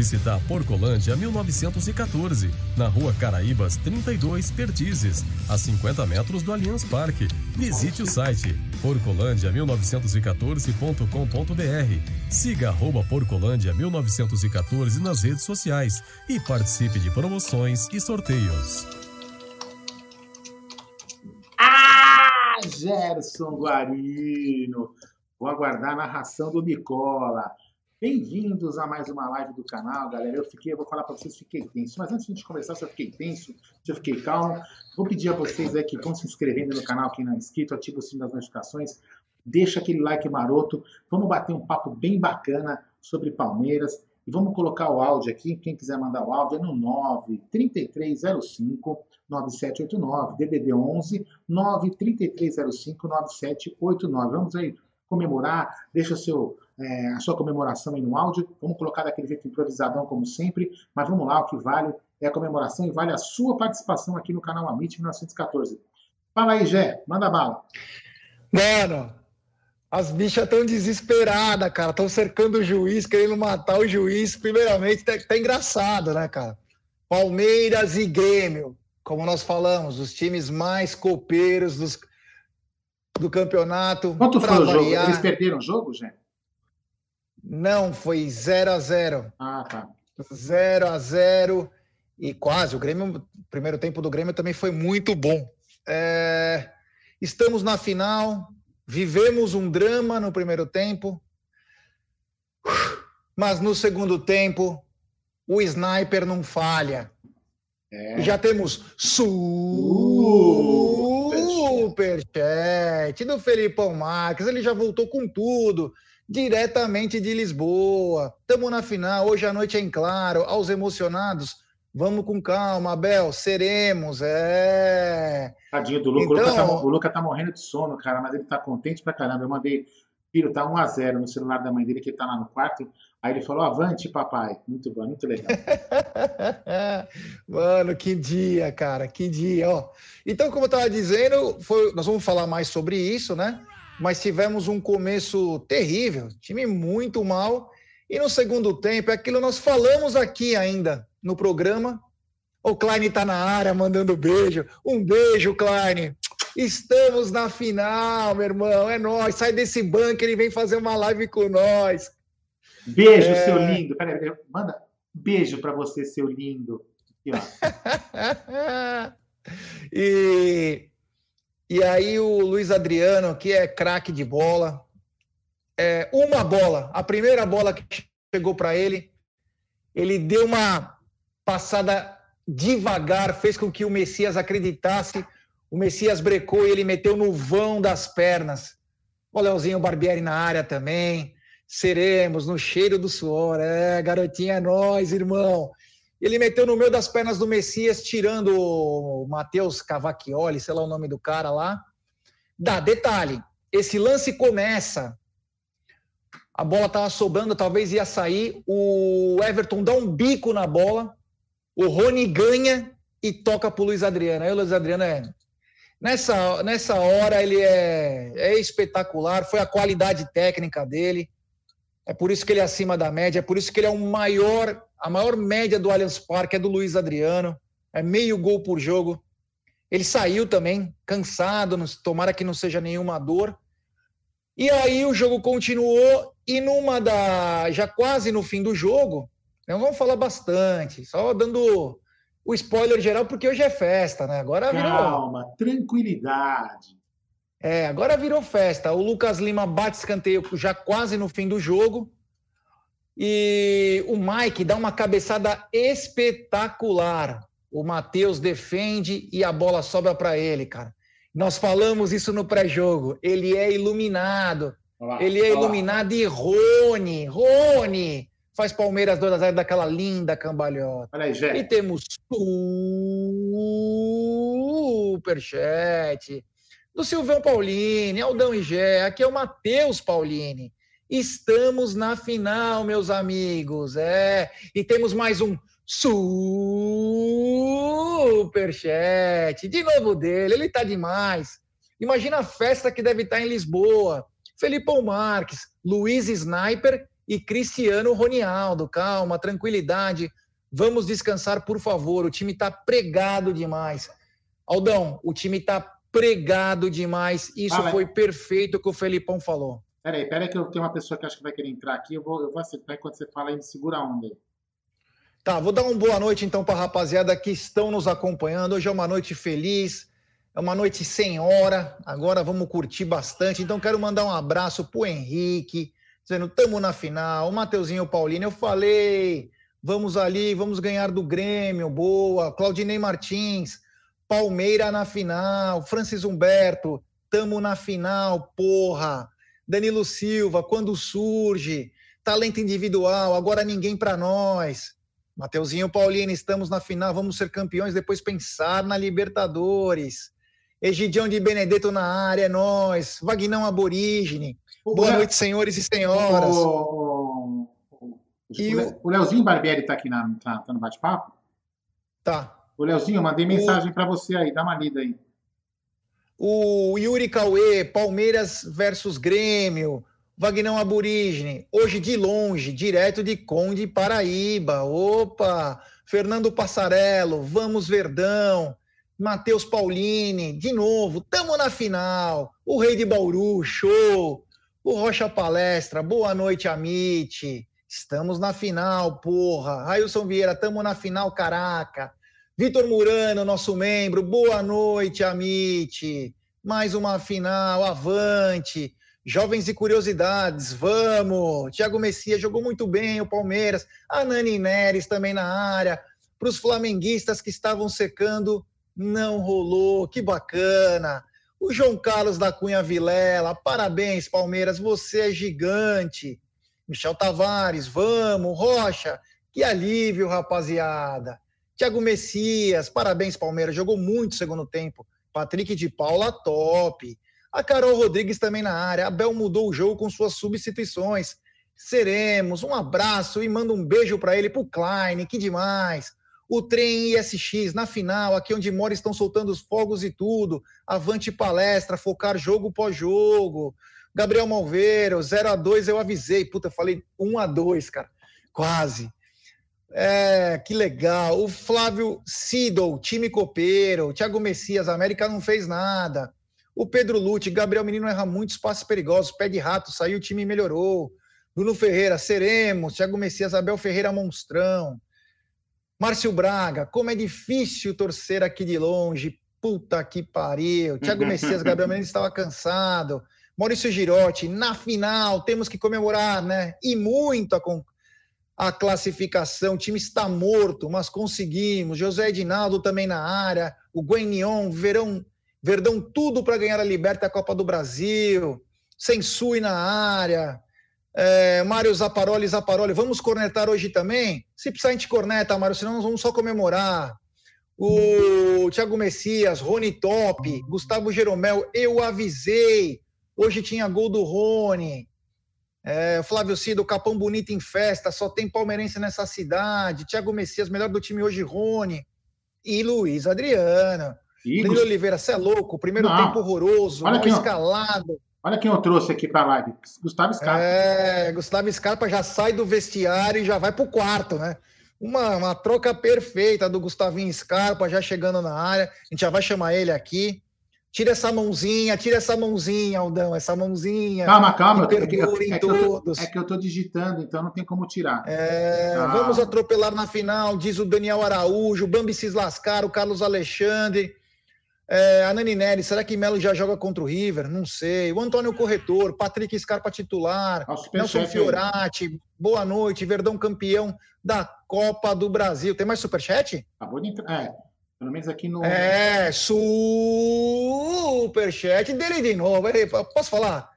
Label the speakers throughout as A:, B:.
A: Visitar Porcolândia 1914, na rua Caraíbas 32, Perdizes, a 50 metros do Allianz Parque. Visite o site porcolândia1914.com.br. Siga arroba Porcolândia 1914 nas redes sociais e participe de promoções e sorteios.
B: Ah, Gerson Guarino! Vou aguardar a narração do Nicola. Bem-vindos a mais uma live do canal, galera. Eu fiquei, eu vou falar para vocês, fiquei tenso. Mas antes de a gente começar, se eu fiquei tenso, se eu fiquei calmo, vou pedir a vocês aí que vão se inscrevendo no canal, quem não é inscrito, ativa o sininho das notificações, deixa aquele like maroto. Vamos bater um papo bem bacana sobre Palmeiras. E vamos colocar o áudio aqui. Quem quiser mandar o áudio é no 93305 9789, DDD 11 93305 9789. Vamos aí comemorar, deixa seu é, a sua comemoração aí no áudio. Vamos colocar daquele jeito improvisadão, como sempre. Mas vamos lá, o que vale é a comemoração e vale a sua participação aqui no canal Amit 1914. Fala aí, Gé, manda bala.
C: Mano, as bichas estão desesperadas, cara. Estão cercando o juiz, querendo matar o juiz. Primeiramente, tá, tá, engraçado, né, cara? Palmeiras e Grêmio, como nós falamos, os times mais copeiros dos, do campeonato.
B: Quanto foi o jogo? Eles perderam o jogo, Gé?
C: Não, foi 0 a 0
B: Ah, tá.
C: 0 a 0 e quase. O Grêmio, o primeiro tempo do Grêmio também foi muito bom. É, estamos na final, vivemos um drama no primeiro tempo, mas no segundo tempo o sniper não falha. É. Já temos superchat do Felipão Marques, ele já voltou com tudo diretamente de Lisboa. Estamos na final, hoje à noite é em claro. Aos emocionados, vamos com calma, Abel, seremos, é.
B: Tadinho do Luca, então... o, Luca tá, o Luca tá morrendo de sono, cara, mas ele tá contente pra caramba. Eu mandei, filho, tá 1x0 no celular da mãe dele, que tá lá no quarto. Aí ele falou, avante, papai. Muito bom, muito legal.
C: Mano, que dia, cara, que dia, ó. Então, como eu tava dizendo, foi... nós vamos falar mais sobre isso, né? Mas tivemos um começo terrível, time muito mal. E no segundo tempo, é aquilo que nós falamos aqui ainda no programa. O Klein está na área mandando beijo. Um beijo, Klein. Estamos na final, meu irmão. É nós. Sai desse banco, ele vem fazer uma live com nós.
B: Beijo, é... seu lindo. Peraí, manda beijo para você, seu lindo. Aqui,
C: e e aí o Luiz Adriano, que é craque de bola, é, uma bola, a primeira bola que chegou para ele, ele deu uma passada devagar, fez com que o Messias acreditasse. O Messias brecou e ele meteu no vão das pernas. O Leozinho Barbieri na área também. Seremos no cheiro do suor. É, garotinha, é nós, irmão. Ele meteu no meio das pernas do Messias, tirando o Matheus Cavacchioli, sei lá o nome do cara lá. Dá, detalhe, esse lance começa, a bola estava sobrando, talvez ia sair, o Everton dá um bico na bola, o Rony ganha e toca para o Luiz Adriano. Aí o Luiz Adriano é... Nessa, nessa hora ele é, é espetacular, foi a qualidade técnica dele, é por isso que ele é acima da média, é por isso que ele é o maior a maior média do Allianz Parque é do Luiz Adriano, é meio gol por jogo. Ele saiu também, cansado, tomara que não seja nenhuma dor. E aí o jogo continuou e numa da já quase no fim do jogo, não vamos falar bastante, só dando o spoiler geral porque hoje é festa, né? Agora virou
B: Calma, tranquilidade.
C: É, agora virou festa. O Lucas Lima bate escanteio já quase no fim do jogo. E o Mike dá uma cabeçada espetacular. O Matheus defende e a bola sobra para ele, cara. Nós falamos isso no pré-jogo. Ele é iluminado. Olá, ele é olá. iluminado e Rony, Rony, faz Palmeiras 2 a 0 daquela linda cambalhota.
B: Olha aí, Jé.
C: E temos superchat do Silvão Paulini, Aldão e Gé. Aqui é o Matheus Paulini. Estamos na final, meus amigos. É, e temos mais um superchat. De novo dele, ele tá demais. Imagina a festa que deve estar em Lisboa. Felipão Marques, Luiz Sniper e Cristiano Ronialdo. Calma, tranquilidade. Vamos descansar, por favor. O time está pregado demais. Aldão, o time está pregado demais. Isso
B: Ah,
C: foi perfeito o que o Felipão falou.
B: Peraí, peraí, que eu tenho uma pessoa que acho que vai querer entrar aqui. Eu vou, eu vou acertar enquanto você fala aí, segura a onda aí.
C: Tá, vou dar uma boa noite então para a rapaziada que estão nos acompanhando. Hoje é uma noite feliz, é uma noite sem hora. Agora vamos curtir bastante. Então quero mandar um abraço pro Henrique, dizendo tamo na final. O Mateuzinho Paulino, eu falei, vamos ali, vamos ganhar do Grêmio, boa. Claudinei Martins, Palmeira na final. Francis Humberto, tamo na final, porra. Danilo Silva, quando surge, talento individual, agora ninguém para nós. Mateuzinho Paulino, estamos na final, vamos ser campeões, depois pensar na Libertadores. Egidião de Benedetto na área, é nós. Vagnão Aborígene.
B: O
C: Boa
B: Léo-
C: noite, senhores e senhoras.
B: O, o, o,
C: E
B: o o Leozinho Barbieri tá aqui na, tá, tá no bate-papo?
C: Tá.
B: Ô, Leozinho, eu mandei mensagem para você aí, dá uma lida aí.
C: O Yuri Cauê, Palmeiras versus Grêmio. Vagnão Aborígene. Hoje de longe, direto de Conde, Paraíba. Opa! Fernando Passarello, vamos Verdão. Matheus Paulini, de novo, tamo na final. O Rei de Bauru, show. O Rocha Palestra, boa noite, Amit. Estamos na final, porra. Railson Vieira, tamo na final, caraca. Vitor Murano, nosso membro, boa noite, Amit. Mais uma final, avante. Jovens e curiosidades, vamos. Thiago Messias jogou muito bem, o Palmeiras. A Nani Neres também na área. Para os flamenguistas que estavam secando, não rolou. Que bacana. O João Carlos da Cunha Vilela, parabéns, Palmeiras, você é gigante. Michel Tavares, vamos. Rocha, que alívio, rapaziada. Thiago Messias, parabéns, Palmeiras, jogou muito segundo tempo. Patrick de Paula, top. A Carol Rodrigues também na área. Abel mudou o jogo com suas substituições. Seremos. Um abraço e manda um beijo para ele, pro Klein, que demais. O trem ISX na final, aqui onde mora, estão soltando os fogos e tudo. Avante palestra, focar jogo pós-jogo. Gabriel Malveiro, 0 a 2 eu avisei. Puta, falei 1 a 2 cara. Quase. É, que legal. O Flávio Sidol, time copeiro. O Thiago Messias, América não fez nada. O Pedro Lute, Gabriel Menino erra muitos passes perigosos. Pé de rato, saiu, o time melhorou. Bruno Ferreira, seremos. Thiago Messias, Abel Ferreira, monstrão. Márcio Braga, como é difícil torcer aqui de longe. Puta que pariu. Thiago Messias, Gabriel Menino estava cansado. Maurício Girotti, na final, temos que comemorar, né? E muito a, con- a classificação. O time está morto, mas conseguimos. José Edinaldo também na área. O Guenion, Verão, Verdão, tudo para ganhar a Liberta a Copa do Brasil. Sensui na área. É, Mário Zaparoli, Zaparoli, vamos cornetar hoje também? Se precisar, a gente corneta, Mário, senão nós vamos só comemorar. O Thiago Messias, Rony Top, Gustavo Jeromel, eu avisei. Hoje tinha gol do Rony. É, Flávio Cido, Capão Bonito em festa, só tem palmeirense nessa cidade. Thiago Messias, melhor do time hoje, Rony. E Luiz Adriano. Danilo Oliveira, você é louco. Primeiro
B: Não.
C: tempo horroroso,
B: Olha
C: mal escalado.
B: Olha quem eu trouxe aqui para a live. Gustavo Scarpa.
C: É, Gustavo Scarpa já sai do vestiário e já vai pro quarto, né? Uma, uma troca perfeita do Gustavinho Scarpa já chegando na área. A gente já vai chamar ele aqui. Tira essa mãozinha, tira essa mãozinha, Aldão, essa mãozinha.
B: Calma, calma.
C: Que
B: É que, é que-
C: perdoem
B: é que eu tô,
C: todos.
B: é que eu tô digitando, então não tem como tirar.
C: É,
B: Ah.
C: Vamos atropelar na final, diz o Daniel Araújo, o Bambi Cislascar, o Carlos Alexandre, é, a Nani Nery, será que Melo já joga contra o River? Não sei. O Antônio Corretor, Patrick Scarpa titular,
B: superchat
C: Nelson. Fiorati, boa noite, Verdão campeão da Copa do Brasil. Tem mais superchat?
B: Acabou de entrar. É, pelo menos aqui no.
C: É, superchat dele de novo. Posso falar?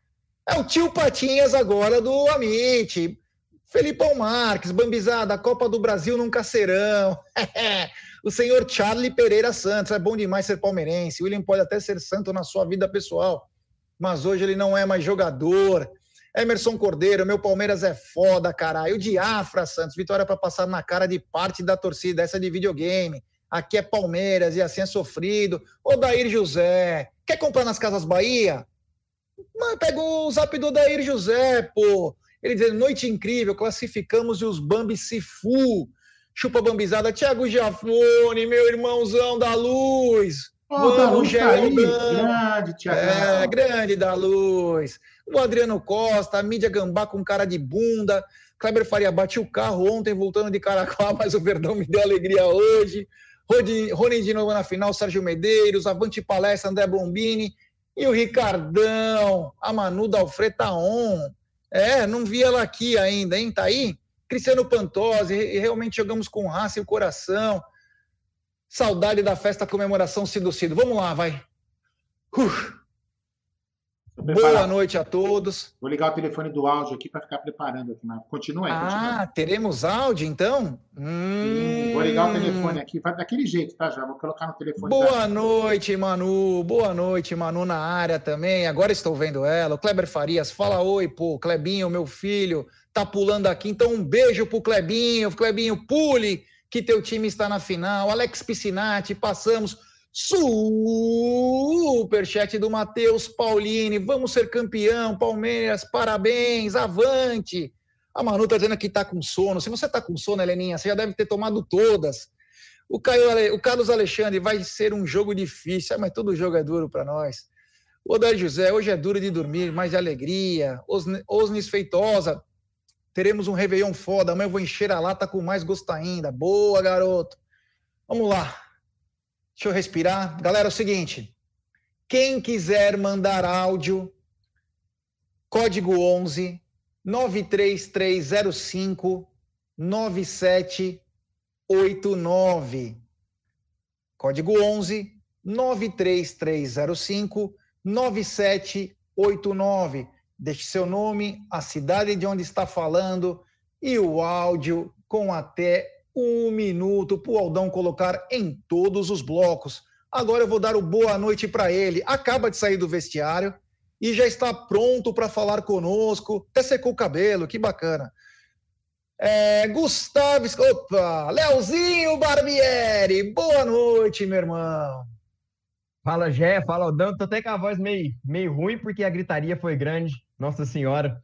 C: É o tio Patinhas agora do Amit. Felipão Marques, Bambizada, Copa do Brasil nunca serão. o senhor Charlie Pereira Santos, é bom demais ser palmeirense. William pode até ser santo na sua vida pessoal, mas hoje ele não é mais jogador. Emerson Cordeiro, meu Palmeiras é foda, caralho. O Diafra Santos, vitória para passar na cara de parte da torcida, essa é de videogame. Aqui é Palmeiras e assim é sofrido. Ô Dair José, quer comprar nas Casas Bahia? Mas pega o zap do Dair José, pô. Ele dizendo, noite incrível, classificamos e os Bambi se fu. Chupa bambizada. Tiago Giafone, meu irmãozão da luz.
B: Oh, da luz tá aí. Grande, Tiago.
C: É, grande da luz o Adriano Costa, a mídia gambá com cara de bunda. Kleber Faria bati o carro ontem voltando de Caracuá, mas o Verdão me deu alegria hoje. Rony de novo na final, Sérgio Medeiros, Avante Palestra, André Bombini e o Ricardão, a Manu da On. É, não vi ela aqui ainda, hein? Tá aí? Cristiano Pantosi, realmente jogamos com raça e o coração. Saudade da festa comemoração Cido Cido. Vamos lá, vai. Uh. Boa noite a todos.
B: Vou ligar o telefone do áudio aqui para ficar preparando aqui. Mas continua aí.
C: Ah, teremos áudio então?
B: Hum... Vou ligar o telefone aqui, vai daquele jeito, tá? Já vou colocar no telefone.
C: Boa noite, Manu. Boa noite, Manu na área também. Agora estou vendo ela. O Kleber Farias, fala oi, pô. Clebinho, meu filho, tá pulando aqui. Então um beijo pro Clebinho. Clebinho, pule que teu time está na final. Alex Piscinati, passamos Superchat do Matheus Paulini. Vamos ser campeão, Palmeiras, parabéns, avante. A Manu tá dizendo que tá com sono. Se você tá com sono, Heleninha, você já deve ter tomado todas. O, Caio, o Carlos Alexandre vai ser um jogo difícil, mas todo jogo é duro para nós. O Odair José, hoje é duro de dormir, mas de alegria. Osnis Feitosa, teremos um Réveillon foda. Amanhã eu vou encher a lata com mais gosto ainda. Boa, garoto. Vamos lá. Deixa eu respirar. Galera, é o seguinte: quem quiser mandar áudio, código 11 93305 9789. Código 11 93305 9789. Deixe seu nome, a cidade de onde está falando e o áudio com até um minuto para o Aldão colocar em todos os blocos. Agora eu vou dar o boa noite para ele. Acaba de sair do vestiário e já está pronto para falar conosco. Até secou o cabelo, que bacana. É, Gustavo, opa, Leozinho Barbieri, boa noite, meu irmão.
D: Fala, Gé, fala, Aldão. Tô até com a voz meio, meio ruim porque a gritaria foi grande. Nossa Senhora.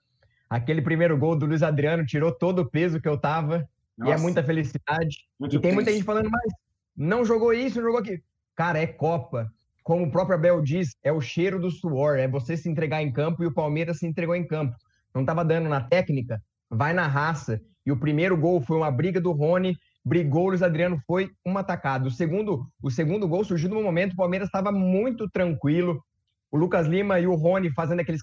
D: Aquele primeiro gol do Luiz Adriano tirou todo o peso que eu tava. Nossa. E é muita felicidade. Muito e tem muita gente falando, mas não jogou isso, não jogou aquilo. Cara, é Copa. Como o próprio Abel diz, é o cheiro do suor, é você se entregar em campo e o Palmeiras se entregou em campo. Não estava dando na técnica, vai na raça. E o primeiro gol foi uma briga do Rony, brigou, o Luiz Adriano foi um atacado. O segundo, o segundo gol surgiu no momento, o Palmeiras estava muito tranquilo. O Lucas Lima e o Rony fazendo aquele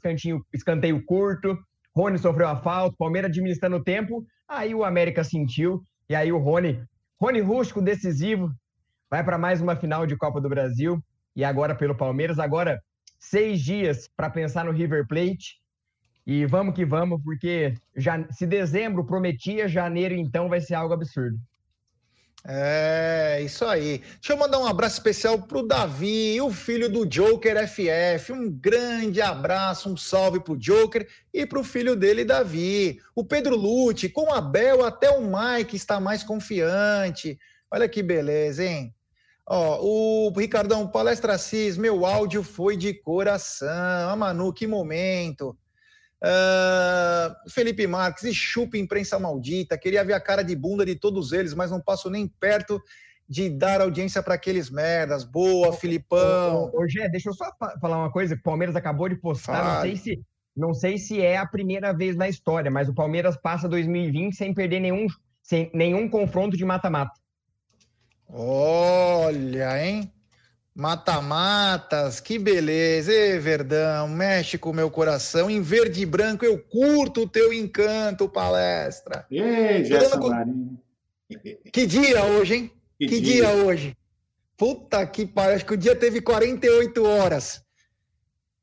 D: escanteio curto. Rony sofreu a falta, Palmeiras administrando o tempo, aí o América sentiu, e aí o Rony, Rony Rústico decisivo, vai para mais uma final de Copa do Brasil, e agora pelo Palmeiras, agora seis dias para pensar no River Plate, e vamos que vamos, porque já, se dezembro prometia, janeiro então vai ser algo absurdo.
C: É, isso aí. Deixa eu mandar um abraço especial pro Davi, o filho do Joker FF. Um grande abraço, um salve pro Joker e pro filho dele, Davi. O Pedro Lute, com a Bel, até o Mike está mais confiante. Olha que beleza, hein? Ó, o Ricardão, palestra Assis, meu áudio foi de coração. A ah, Manu, que momento. Uh, Felipe Marques, e chupa imprensa maldita. Queria ver a cara de bunda de todos eles, mas não passo nem perto de dar audiência para aqueles merdas. Boa, Filipão.
D: Ô, Gé, deixa eu só falar uma coisa. O Palmeiras acabou de postar. Não sei, se, não sei se é a primeira vez na história, mas o Palmeiras passa 2020 sem perder nenhum, sem nenhum confronto de mata-mata.
C: Olha, hein? Mata-matas, que beleza, Ê, Verdão, mexe com o meu coração. Em verde e branco eu curto o teu encanto, palestra.
B: Ei, Gerson com...
C: Que dia hoje, hein? Que, que dia. dia. hoje? Puta que pariu, acho que o dia teve 48 horas.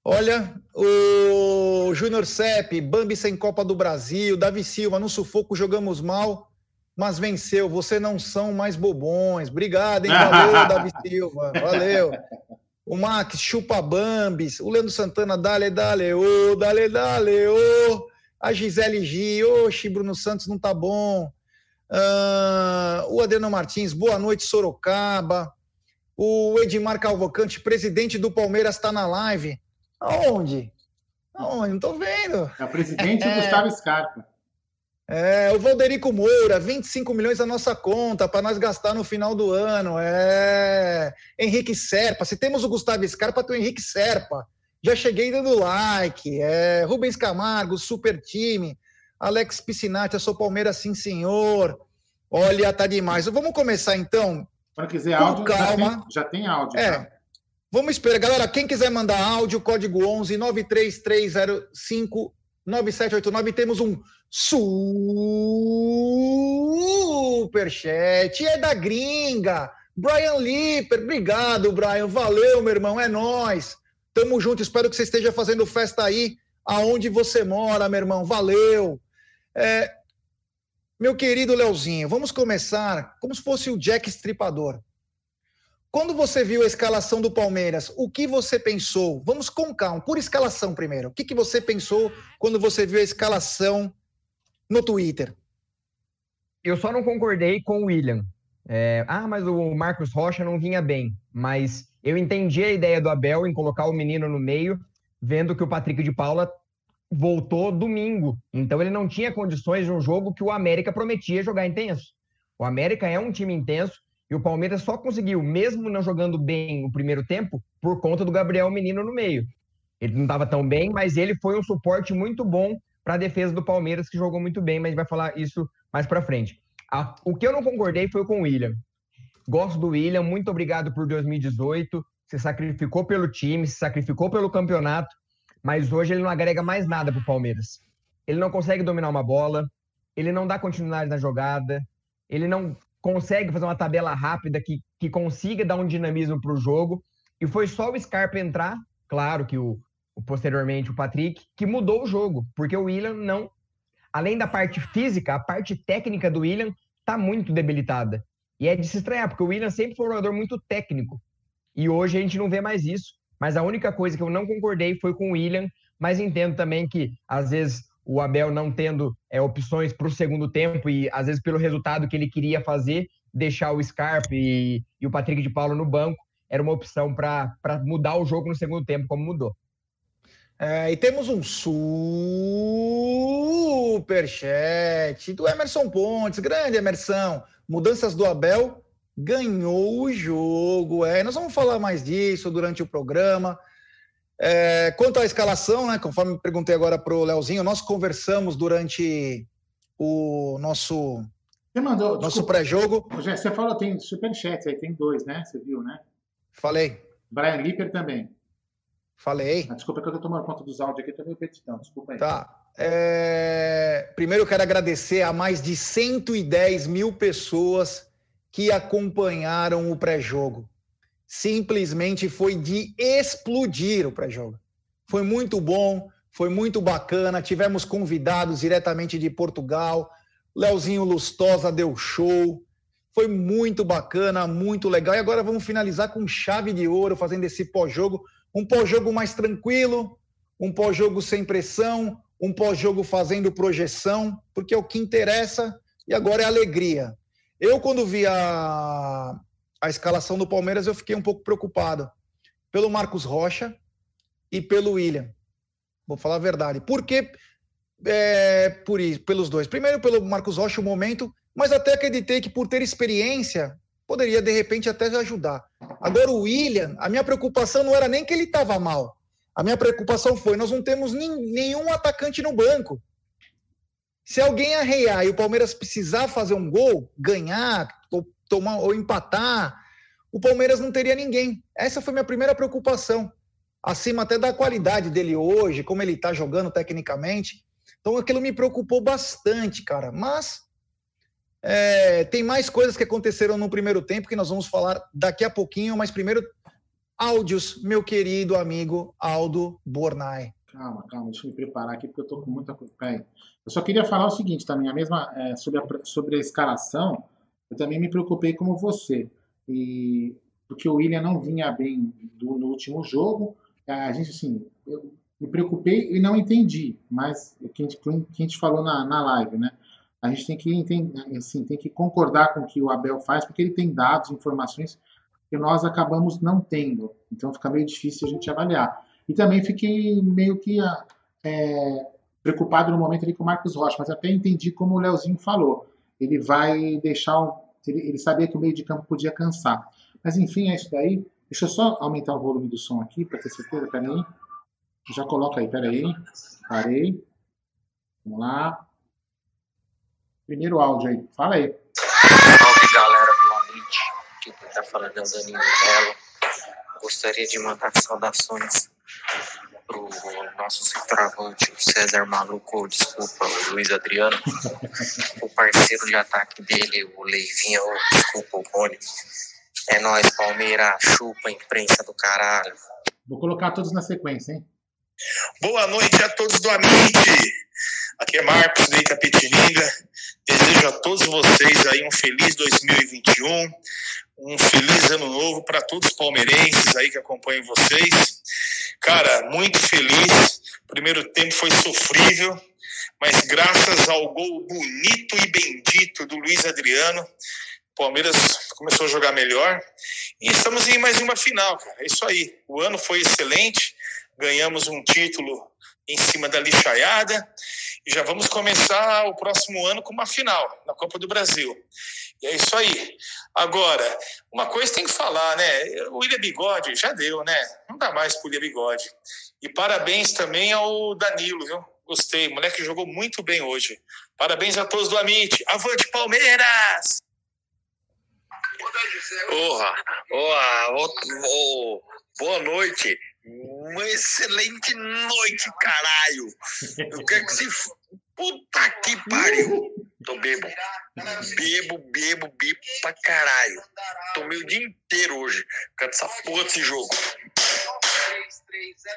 C: Olha, o Júnior Sepp, Bambi sem Copa do Brasil, Davi Silva, no sufoco jogamos mal, mas venceu. Você não são mais bobões. Obrigado, hein? Valeu, Davi Silva. Valeu. O Max, chupa Bambis. O Leandro Santana, dale, dale, ô, dale, dale, ô. A Gisele G, oxe, Bruno Santos não tá bom. Uh, o Adriano Martins, boa noite, Sorocaba. O Edmar Calvocante, presidente do Palmeiras, está na live. Aonde? Aonde? Não tô vendo.
B: É o presidente é... Gustavo Scarpa.
C: É, o Valderico Moura, 25 milhões da nossa conta para nós gastar no final do ano. É. Henrique Serpa. Se temos o Gustavo Scarpa, tem o Henrique Serpa. Já cheguei dando like. É. Rubens Camargo, super time. Alex Piscinati, eu sou Palmeiras, sim, senhor. Olha, tá demais. Vamos começar então.
B: Para quiser áudio, calma. Já tem, já tem áudio.
C: É. Tá? Vamos esperar. Galera, quem quiser mandar áudio, código 11 93305 9789. Temos um superchat. É da gringa. Brian Lipper. Obrigado, Brian. Valeu, meu irmão. É nós. Tamo junto. Espero que você esteja fazendo festa aí aonde você mora, meu irmão. Valeu. É, meu querido Leozinho, vamos começar como se fosse o Jack Stripador. Quando você viu a escalação do Palmeiras, o que você pensou? Vamos com calma, por escalação primeiro. O que, que você pensou quando você viu a escalação no Twitter?
D: Eu só não concordei com o William. É, ah, mas o Marcos Rocha não vinha bem. Mas eu entendi a ideia do Abel em colocar o menino no meio, vendo que o Patrick de Paula voltou domingo. Então ele não tinha condições de um jogo que o América prometia jogar intenso. O América é um time intenso e o Palmeiras só conseguiu, mesmo não jogando bem o primeiro tempo, por conta do Gabriel Menino no meio. Ele não estava tão bem, mas ele foi um suporte muito bom para a defesa do Palmeiras, que jogou muito bem, mas vai falar isso mais para frente. o que eu não concordei foi com o William. Gosto do William, muito obrigado por 2018. Se sacrificou pelo time, se sacrificou pelo campeonato mas hoje ele não agrega mais nada para o Palmeiras. Ele não consegue dominar uma bola, ele não dá continuidade na jogada, ele não consegue fazer uma tabela rápida que, que consiga dar um dinamismo para o jogo. E foi só o Scarpa entrar, claro que o, o, posteriormente o Patrick, que mudou o jogo, porque o William não. Além da parte física, a parte técnica do William está muito debilitada. E é de se estranhar, porque o William sempre foi um jogador muito técnico. E hoje a gente não vê mais isso. Mas a única coisa que eu não concordei foi com o William, mas entendo também que, às vezes, o Abel não tendo é, opções para o segundo tempo e, às vezes, pelo resultado que ele queria fazer, deixar o Scarpe e, e o Patrick de Paulo no banco era uma opção para mudar o jogo no segundo tempo, como mudou.
C: É, e temos um superchat do Emerson Pontes, grande Emerson. Mudanças do Abel ganhou o jogo. É, nós vamos falar mais disso durante o programa. É, quanto à escalação, né, conforme perguntei agora para o Leozinho, nós conversamos durante o nosso,
B: mandou,
C: nosso pré-jogo.
B: Você falou, tem superchat aí, tem dois, né? Você viu, né?
C: Falei.
B: Brian Lipper também.
C: Falei.
B: Ah, desculpa que eu estou tomando conta dos áudios aqui, estou meio petitão, desculpa aí.
C: Tá. É... Primeiro eu quero agradecer a mais de 110 mil pessoas que acompanharam o pré-jogo. Simplesmente foi de explodir o pré-jogo. Foi muito bom, foi muito bacana. Tivemos convidados diretamente de Portugal. Leozinho Lustosa deu show. Foi muito bacana, muito legal. E agora vamos finalizar com chave de ouro, fazendo esse pós-jogo. Um pós-jogo mais tranquilo, um pós-jogo sem pressão, um pós-jogo fazendo projeção, porque é o que interessa e agora é alegria. Eu, quando vi a, a escalação do Palmeiras, eu fiquei um pouco preocupado pelo Marcos Rocha e pelo William. Vou falar a verdade. Por que é, por isso, pelos dois? Primeiro, pelo Marcos Rocha, o momento, mas até acreditei que por ter experiência, poderia de repente até ajudar. Agora, o William, a minha preocupação não era nem que ele estava mal. A minha preocupação foi: nós não temos nenhum atacante no banco. Se alguém arrear e o Palmeiras precisar fazer um gol, ganhar, tomar, ou empatar, o Palmeiras não teria ninguém. Essa foi minha primeira preocupação. Acima até da qualidade dele hoje, como ele está jogando tecnicamente. Então aquilo me preocupou bastante, cara. Mas é, tem mais coisas que aconteceram no primeiro tempo que nós vamos falar daqui a pouquinho, mas primeiro áudios, meu querido amigo Aldo Bornai.
B: Calma, calma, deixa eu me preparar aqui, porque eu tô com muita. Eu só queria falar o seguinte também, a mesma é, sobre, a, sobre a escalação, eu também me preocupei como você. E, porque o William não vinha bem do, no último jogo. A gente, assim, eu me preocupei e não entendi, mas o que a gente, que a gente falou na, na live, né? A gente tem que, entender, assim, tem que concordar com o que o Abel faz, porque ele tem dados, informações que nós acabamos não tendo. Então fica meio difícil a gente avaliar. E também fiquei meio que é, preocupado no momento ali com o Marcos Rocha, mas até entendi como o Leozinho falou. Ele vai deixar. Ele, ele sabia que o meio de campo podia cansar. Mas enfim, é isso daí. Deixa eu só aumentar o volume do som aqui para ter certeza. Peraí. Já coloca aí, peraí. Parei. Vamos lá. Primeiro áudio aí. Fala aí.
E: Salve galera do Amite. Aqui quem tá falando é o Danilo Melo. Gostaria de mandar saudações pro nosso centroavante, o César Maluco, desculpa, o Luiz Adriano, o parceiro de ataque dele, o Leivinha, oh, desculpa, o Rony. É nóis, Palmeira, chupa, imprensa do caralho.
B: Vou colocar todos na sequência, hein?
F: Boa noite a todos do Amite. Aqui é Marcos de Itapetininga. Desejo a todos vocês aí um feliz 2021, um feliz ano novo para todos os palmeirenses aí que acompanham vocês. Cara, muito feliz. Primeiro tempo foi sofrível, mas graças ao gol bonito e bendito do Luiz Adriano, o Palmeiras começou a jogar melhor e estamos em mais uma final, cara. É isso aí. O ano foi excelente, ganhamos um título em cima da lixaiada e já vamos começar o próximo ano com uma final na Copa do Brasil. E é isso aí. Agora, uma coisa tem que falar, né? O William Bigode já deu, né? Não dá mais pro William Bigode. E parabéns também ao Danilo, viu? Gostei, o moleque jogou muito bem hoje. Parabéns a todos do Amit. Avante Palmeiras!
G: Porra, porra, oh, boa noite. Uma excelente noite, caralho. Eu quero que se. Puta que pariu. Tô bebo. Bebo, bebo, bebo pra caralho. Tomei o dia inteiro hoje. Por causa dessa porra desse jogo.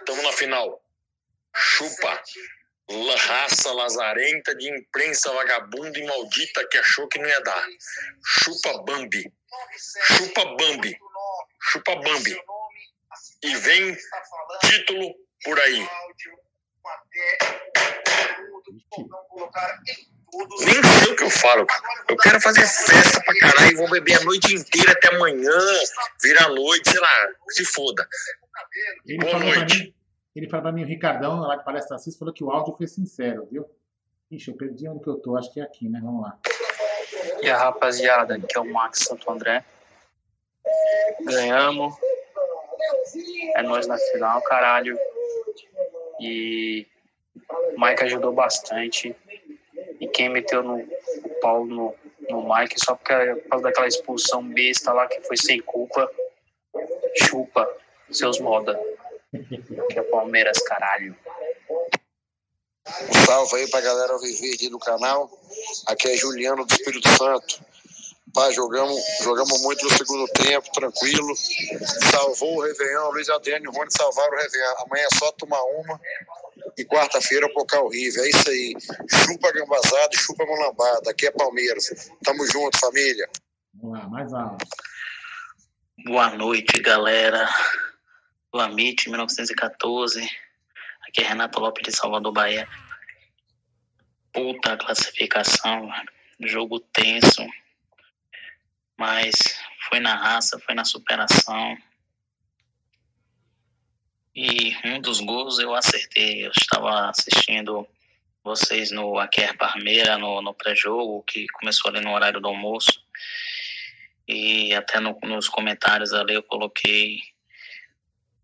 G: Tamo na final. Chupa. La raça lazarenta de imprensa vagabunda e maldita que achou que não ia dar. Chupa Bambi. Chupa Bambi. Chupa Bambi e vem título por aí. Nem sei o que eu falo, Eu quero fazer festa pra caralho, vou beber a noite inteira até amanhã, virar noite, sei lá, se foda.
B: Ele Boa noite. Mim, ele falou pra mim, o Ricardão, lá de Palestra Assis, falou que o áudio foi sincero, viu? Ixi, eu perdi onde que eu tô, acho que é aqui, né? Vamos lá.
H: E a rapaziada, aqui é o Max Santo André. Ganhamos é nós na final, caralho. E o Mike ajudou bastante. E quem meteu no, o pau no, no Mike só porque, por causa daquela expulsão besta lá que foi sem culpa. Chupa, seus moda. Que é Palmeiras, caralho.
I: Um salve aí pra galera viver do canal. Aqui é Juliano do Espírito Santo. Pá, jogamos, jogamos muito no segundo tempo, tranquilo. Salvou o Réveillon, Luiz Adriano e o Rony salvaram o Réveillon. Amanhã é só tomar uma. E quarta-feira Pocar horrível. É isso aí. Chupa gambazada e chupa mulambada. Aqui é Palmeiras. Tamo junto, família.
B: Vamos lá, mais alto.
H: Boa noite, galera. Do Amit 1914. Aqui é Renato Lopes de Salvador, Bahia. Puta classificação, jogo tenso mas foi na raça, foi na superação. E um dos gols eu acertei. Eu estava assistindo vocês no Aquer Parmeira, no, no pré-jogo, que começou ali no horário do almoço. E até no, nos comentários ali eu coloquei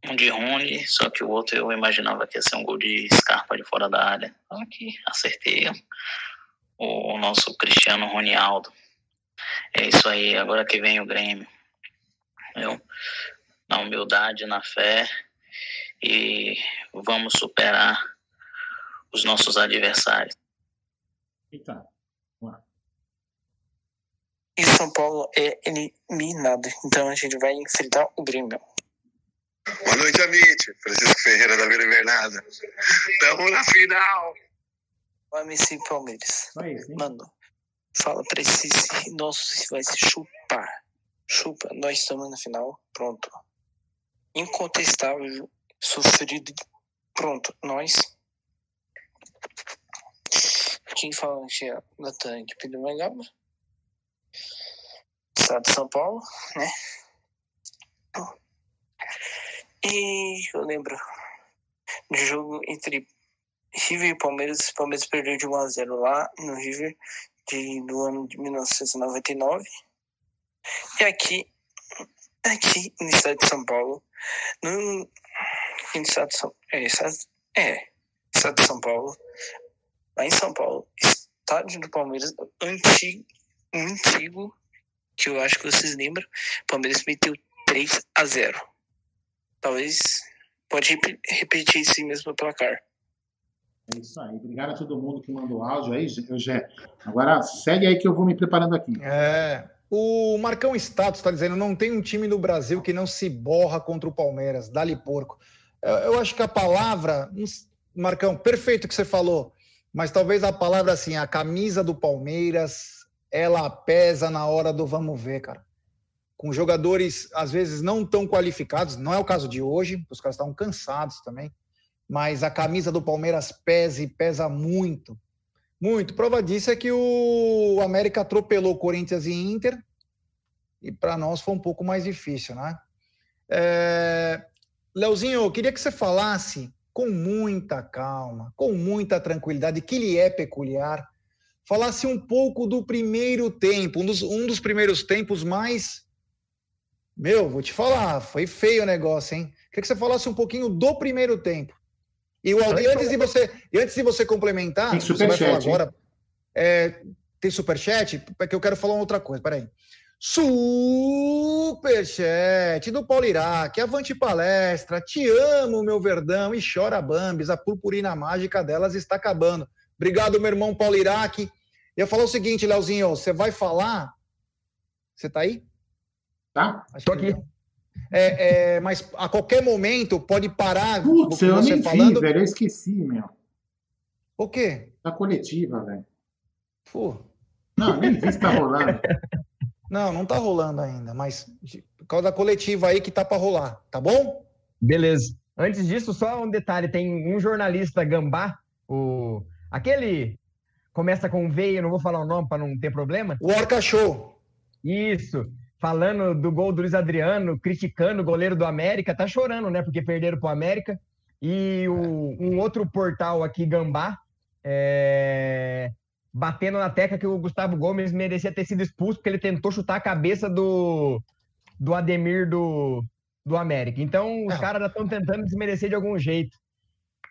H: um de Rony, só que o outro eu imaginava que ia ser um gol de Scarpa de fora da área. Só que acertei o, o nosso Cristiano Ronaldo. É isso aí, agora que vem o Grêmio. Eu, na humildade, na fé e vamos superar os nossos adversários.
B: Eita,
J: E São Paulo é eliminado, então a gente vai enfrentar o Grêmio.
G: Boa noite, Amit. Francisco Ferreira da Vila Invernada. Tamo na final.
J: O MC Palmeiras. Mano, fala pra esse nosso se vai se chupar. Chupa, nós estamos na final. Pronto. Incontestável, sofrido. Pronto, nós. Quem fala que é Natan do Megaba? Estado de São Paulo, né? E eu lembro do jogo entre River e Palmeiras. O Palmeiras perdeu de 1 a 0 lá no River de, do ano de 1999. E aqui, aqui no estado de São Paulo, no, no estado de São, é, estado, é, estado de São Paulo, lá em São Paulo, estádio do Palmeiras, antigo, antigo, que eu acho que vocês lembram, o Palmeiras meteu 3 a 0 Talvez pode repetir esse mesmo placar.
B: É isso aí. Obrigado a todo mundo que mandou áudio aí, Gé. Agora segue aí que eu vou me preparando aqui.
C: É. O Marcão Status está dizendo: não tem um time no Brasil que não se borra contra o Palmeiras. Dali porco. Eu, acho que a palavra. Marcão, perfeito que você falou. Mas talvez a palavra assim, a camisa do Palmeiras, ela pesa na hora do vamos ver, cara com jogadores às vezes não tão qualificados, não é o caso de hoje, os caras estavam cansados também, mas a camisa do Palmeiras pesa e pesa muito. Muito. Prova disso é que o América atropelou Corinthians e Inter, e para nós foi um pouco mais difícil, né? É... Leozinho, eu queria que você falasse com muita calma, com muita tranquilidade, que lhe é peculiar, falasse um pouco do primeiro tempo, um dos, um dos primeiros tempos mais meu, vou te falar, foi feio o negócio, hein? Queria que você falasse um pouquinho do primeiro tempo. E, o, e antes, de você, e antes de você complementar, tem você vai falar agora. É, tem superchat? Porque eu quero falar uma outra coisa, peraí. Superchat do Paulo Iraque, avante palestra, te amo, meu verdão, e chora Bambis, a purpurina mágica delas está acabando. Obrigado, meu irmão Paulo Iraque. Eu falar o seguinte, Leozinho, você vai falar. Você tá aí?
B: Tá?
C: Estou aqui. É, é, mas a qualquer momento pode parar.
B: Putz, eu você nem falando... vi, velho. Eu esqueci, meu.
C: O quê?
B: Da coletiva, velho.
C: Pô.
B: Não, nem vi se tá rolando.
C: Não, não tá rolando ainda, mas por causa da coletiva aí que tá para rolar, tá bom?
D: Beleza. Antes disso, só um detalhe: tem um jornalista gambá, o aquele começa com V, eu não vou falar o nome para não ter problema.
C: O Orca Show.
D: Isso falando do gol do Luiz Adriano, criticando o goleiro do América, tá chorando, né? Porque perderam pro América. E o, um outro portal aqui, Gambá, é... batendo na tecla que o Gustavo Gomes merecia ter sido expulso, porque ele tentou chutar a cabeça do, do Ademir do, do América. Então, os caras estão tentando desmerecer de algum jeito.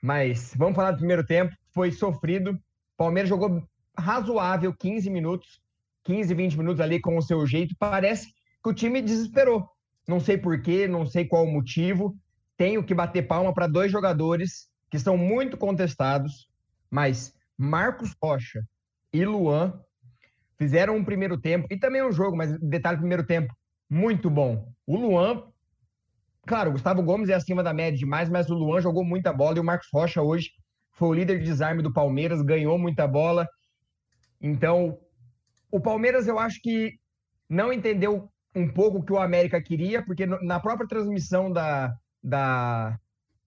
D: Mas vamos falar do primeiro tempo. Foi sofrido. Palmeiras jogou razoável 15 minutos, 15, 20 minutos ali com o seu jeito. Parece que o time desesperou. Não sei porquê, não sei qual o motivo. Tenho que bater palma para dois jogadores que estão muito contestados, mas Marcos Rocha e Luan fizeram um primeiro tempo e também um jogo, mas detalhe primeiro tempo muito bom. O Luan, claro, o Gustavo Gomes é acima da média demais, mas o Luan jogou muita bola e o Marcos Rocha hoje foi o líder de desarme do Palmeiras, ganhou muita bola. Então, o Palmeiras eu acho que não entendeu um pouco o que o América queria, porque na própria transmissão da, da,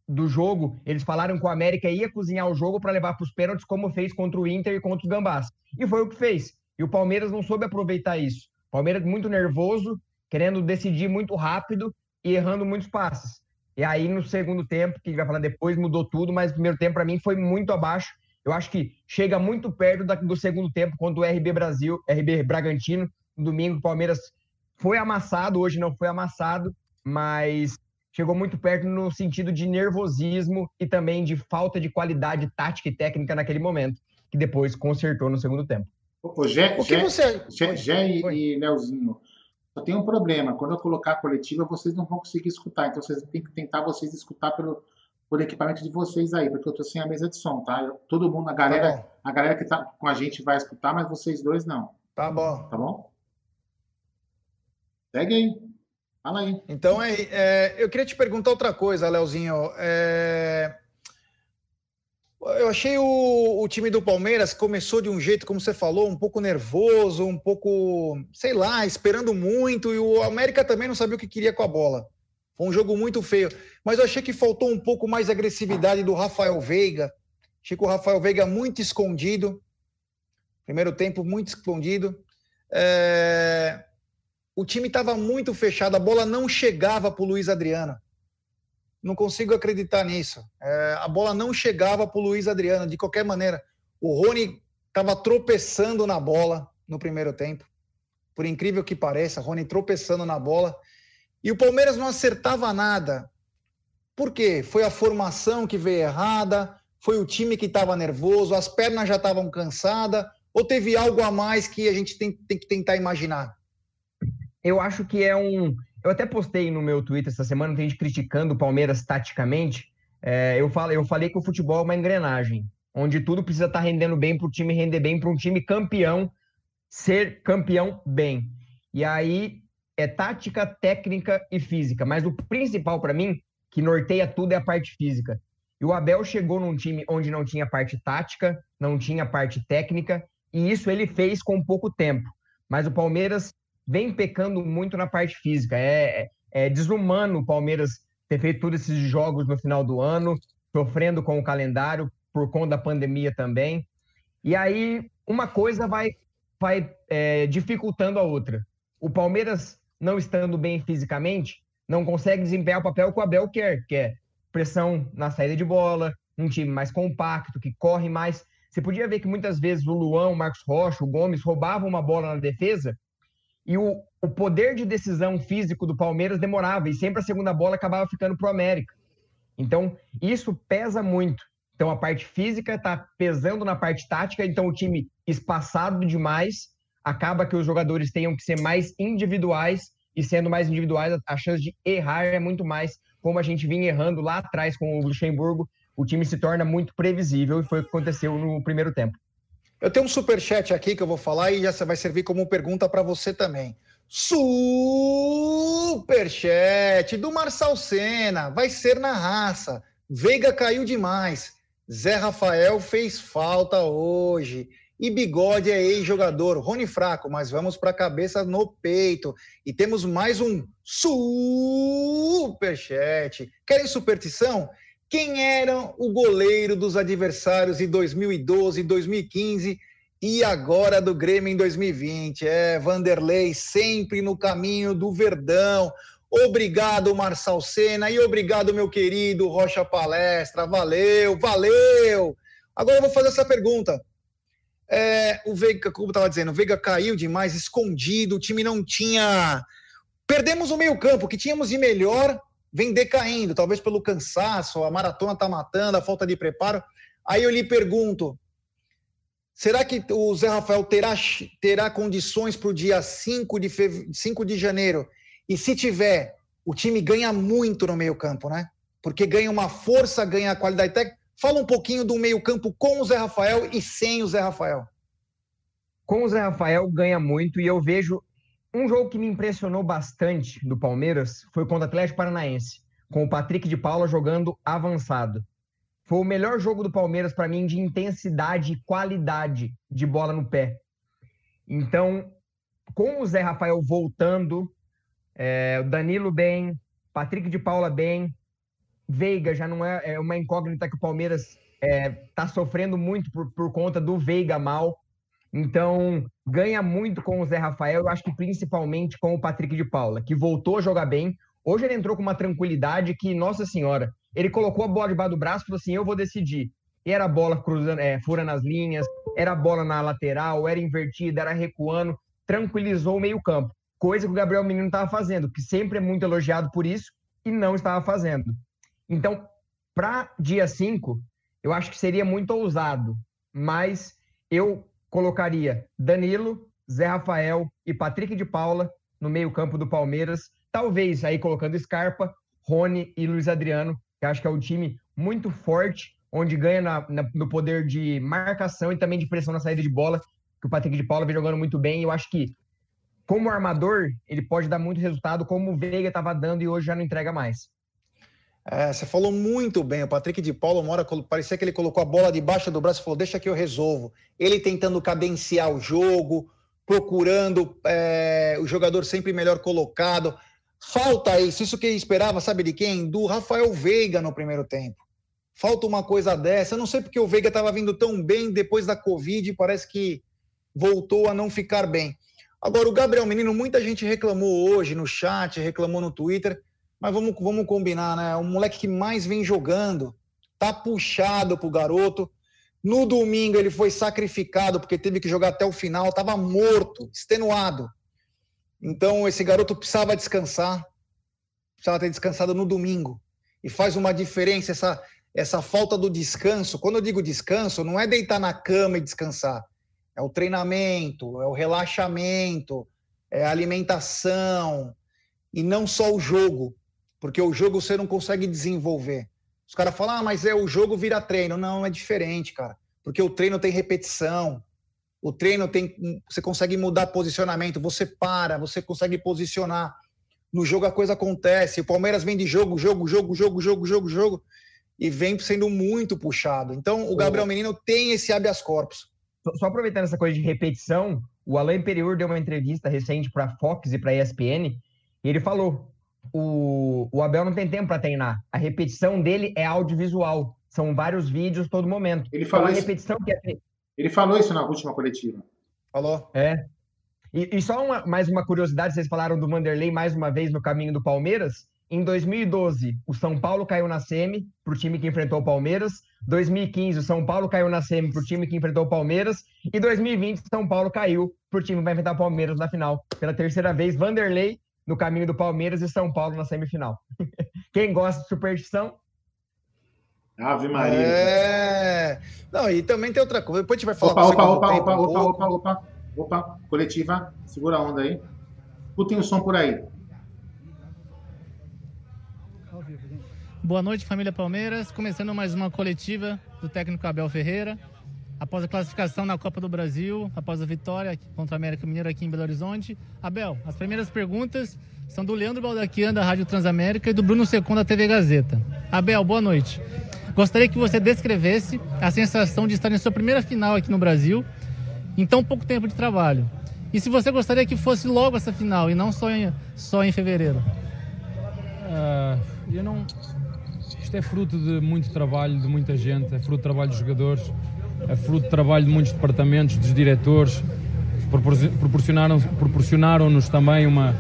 D: do jogo, eles falaram que o América ia cozinhar o jogo para levar para os pênaltis, como fez contra o Inter e contra o Gambás. E foi o que fez. E o Palmeiras não soube aproveitar isso. O Palmeiras muito nervoso, querendo decidir muito rápido e errando muitos passes. E aí, no segundo tempo, que a gente vai falar depois, mudou tudo, mas o primeiro tempo, para mim, foi muito abaixo. Eu acho que chega muito perto do segundo tempo, quando o RB Brasil, RB Bragantino, no domingo, o Palmeiras foi amassado, hoje não foi amassado, mas chegou muito perto no sentido de nervosismo e também de falta de qualidade tática e técnica naquele momento, que depois consertou no segundo tempo.
B: Ô, Gé, o que Gé, você... Gé, Gé e, e Leozinho, só tem um problema. Quando eu colocar a coletiva, vocês não vão conseguir escutar. Então, vocês têm que tentar vocês escutar pelo, pelo equipamento de vocês aí, porque eu tô sem a mesa de som, tá? Eu, todo mundo, a galera, tá a galera que tá com a gente vai escutar, mas vocês dois não.
C: Tá bom.
B: Tá bom? Segue aí. Fala aí.
C: Então, é, é, eu queria te perguntar outra coisa, Leozinho. É, eu achei o, o, time do Palmeiras começou de um jeito, como você falou, um pouco nervoso, um pouco, sei lá, esperando muito, e o América também não sabia o que queria com a bola. Foi um jogo muito feio. Mas eu achei que faltou um pouco mais de agressividade do Rafael Veiga. Achei que o Rafael Veiga muito escondido. Primeiro tempo, muito escondido. É o time estava muito fechado, a bola não chegava para o Luiz Adriano. Não consigo acreditar nisso. É, a bola não chegava para o Luiz Adriano, de qualquer maneira. O Rony estava tropeçando na bola no primeiro tempo. Por incrível que pareça, Rony tropeçando na bola. E o Palmeiras não acertava nada. Por quê? Foi a formação que veio errada, foi o time que estava nervoso, as pernas já estavam cansadas, ou teve algo a mais que a gente tem, tem que tentar imaginar?
D: Eu acho que é um. Eu até postei no meu Twitter essa semana, tem gente criticando o Palmeiras taticamente. É, eu, falei, eu falei que o futebol é uma engrenagem, onde tudo precisa estar tá rendendo bem para o time render bem, para um time campeão ser campeão bem. E aí é tática, técnica e física. Mas o principal para mim, que norteia tudo, é a parte física. E o Abel chegou num time onde não tinha parte tática, não tinha parte técnica, e isso ele fez com pouco tempo. Mas o Palmeiras vem pecando muito na parte física. É, é, é desumano o Palmeiras ter feito todos esses jogos no final do ano, sofrendo com o calendário por conta da pandemia também. E aí uma coisa vai, vai é, dificultando a outra. O Palmeiras, não estando bem fisicamente, não consegue desempenhar o papel que o Abel quer, que é pressão na saída de bola, um time mais compacto, que corre mais. Você podia ver que muitas vezes o Luan, o Marcos Rocha, o Gomes roubavam uma bola na defesa e o, o poder de decisão físico do Palmeiras demorava, e sempre a segunda bola acabava ficando para o América. Então, isso pesa muito. Então, a parte física está pesando na parte tática, então o time espaçado demais acaba que os jogadores tenham que ser mais individuais, e sendo mais individuais, a chance de errar é muito mais, como a gente vinha errando lá atrás com o Luxemburgo, o time se torna muito previsível, e foi o que aconteceu no primeiro tempo.
C: Eu tenho um super chat aqui que eu vou falar e já vai servir como pergunta para você também. Super chat do Marçal Senna, vai ser na raça. Veiga caiu demais. Zé Rafael fez falta hoje. E Bigode é ex-jogador. Rony fraco, mas vamos para a cabeça no peito. E temos mais um superchat. Querem superstição? Quem era o goleiro dos adversários em 2012, 2015 e agora do Grêmio em 2020. É, Vanderlei sempre no caminho do Verdão. Obrigado, Marçal Sena, e obrigado, meu querido Rocha Palestra. Valeu, valeu! Agora eu vou fazer essa pergunta. É, o Veiga, como estava dizendo, o Veiga caiu demais, escondido, o time não tinha. Perdemos o meio-campo, que tínhamos de melhor vem decaindo, talvez pelo cansaço, a maratona está matando, a falta de preparo. Aí eu lhe pergunto: será que o Zé Rafael terá, terá condições para o dia 5 de, feve... 5 de janeiro? E se tiver, o time ganha muito no meio-campo, né? Porque ganha uma força, ganha qualidade técnica. Fala um pouquinho do meio-campo com o Zé Rafael e sem o Zé Rafael.
D: Com o Zé Rafael ganha muito e eu vejo um jogo que me impressionou bastante do Palmeiras foi contra o Atlético Paranaense, com o Patrick de Paula jogando avançado. Foi o melhor jogo do Palmeiras para mim de intensidade e qualidade de bola no pé. Então, com o Zé Rafael voltando, é, o Danilo bem, Patrick de Paula bem, Veiga já não é, é uma incógnita que o Palmeiras está é, tá sofrendo muito por, por conta do Veiga mal. Então, ganha muito com o Zé Rafael, eu acho que principalmente com o Patrick de Paula, que voltou a jogar bem. Hoje ele entrou com uma tranquilidade que, nossa senhora, ele colocou a bola debaixo do braço e falou assim: eu vou decidir. E era bola cruzando, é, furando as linhas, era bola na lateral, era invertida, era recuando, tranquilizou o meio-campo. Coisa que o Gabriel Menino estava fazendo, que sempre é muito elogiado por isso, e não estava fazendo. Então, para dia 5, eu acho que seria muito ousado, mas eu colocaria Danilo, Zé Rafael e Patrick de Paula no meio-campo do Palmeiras. Talvez aí colocando Scarpa, Rony e Luiz Adriano, que acho que é um time muito forte, onde ganha na, na, no poder de marcação e também de pressão na saída de bola, que o Patrick de Paula vem jogando muito bem. Eu acho que como armador, ele pode dar muito resultado, como o Veiga estava dando e hoje já não entrega mais.
C: É, você falou muito bem. O Patrick de Paulo, uma hora, parecia que ele colocou a bola debaixo do braço e falou: Deixa que eu resolvo. Ele tentando cadenciar o jogo, procurando é, o jogador sempre melhor colocado. Falta isso, isso que esperava, sabe de quem? Do Rafael Veiga no primeiro tempo. Falta uma coisa dessa. Eu não sei porque o Veiga estava vindo tão bem depois da Covid, parece que voltou a não ficar bem. Agora, o Gabriel Menino, muita gente reclamou hoje no chat, reclamou no Twitter mas vamos, vamos combinar, né? O moleque que mais vem jogando, tá puxado pro garoto. No domingo ele foi sacrificado porque teve que jogar até o final, estava morto, extenuado. Então esse garoto precisava descansar, precisava ter descansado no domingo. E faz uma diferença essa, essa falta do descanso. Quando eu digo descanso, não é deitar na cama e descansar. É o treinamento, é o relaxamento, é a alimentação e não só o jogo porque o jogo você não consegue desenvolver. Os caras falam, ah, mas é o jogo vira treino. Não, é diferente, cara. Porque o treino tem repetição. O treino tem. Você consegue mudar posicionamento, você para, você consegue posicionar. No jogo a coisa acontece. O Palmeiras vem de jogo, jogo, jogo, jogo, jogo, jogo, jogo, e vem sendo muito puxado. Então o Gabriel Menino tem esse habeas corpus.
D: Só aproveitando essa coisa de repetição, o Alain Imperiur deu uma entrevista recente para a Fox e para a ESPN, e ele falou o, o Abel não tem tempo para treinar. A repetição dele é audiovisual. São vários vídeos todo momento.
B: Ele falou
D: então,
B: isso.
D: repetição que é...
B: Ele falou isso na última coletiva.
C: Falou.
D: É. E, e só uma, mais uma curiosidade, vocês falaram do Vanderlei mais uma vez no caminho do Palmeiras. Em 2012, o São Paulo caiu na semi para o time que enfrentou o Palmeiras. 2015, o São Paulo caiu na semi para o time que enfrentou o Palmeiras. E 2020, São Paulo caiu para o time que vai enfrentar o Palmeiras na final. Pela terceira vez, Vanderlei no caminho do Palmeiras e São Paulo na semifinal. Quem gosta de superstição?
B: Ave Maria.
C: É. Não, e também tem outra coisa. Depois a gente vai falar.
B: Opa, opa, opa, tempo, opa, opa, opa, opa, opa, Coletiva, segura a onda aí. Escutem o som por aí.
K: Boa noite, família Palmeiras. Começando mais uma coletiva do técnico Abel Ferreira após a classificação na Copa do Brasil, após a vitória contra o América Mineiro aqui em Belo Horizonte. Abel, as primeiras perguntas são do Leandro Baldaquian, da Rádio Transamérica, e do Bruno Secon, da TV Gazeta. Abel, boa noite. Gostaria que você descrevesse a sensação de estar em sua primeira final aqui no Brasil, em tão pouco tempo de trabalho. E se você gostaria que fosse logo essa final e não só em, só em fevereiro?
L: Uh, eu não. Isto é fruto de muito trabalho de muita gente, é fruto do trabalho dos jogadores é fruto de trabalho de muitos departamentos, dos diretores, proporcionaram-nos proporcionaram também uma,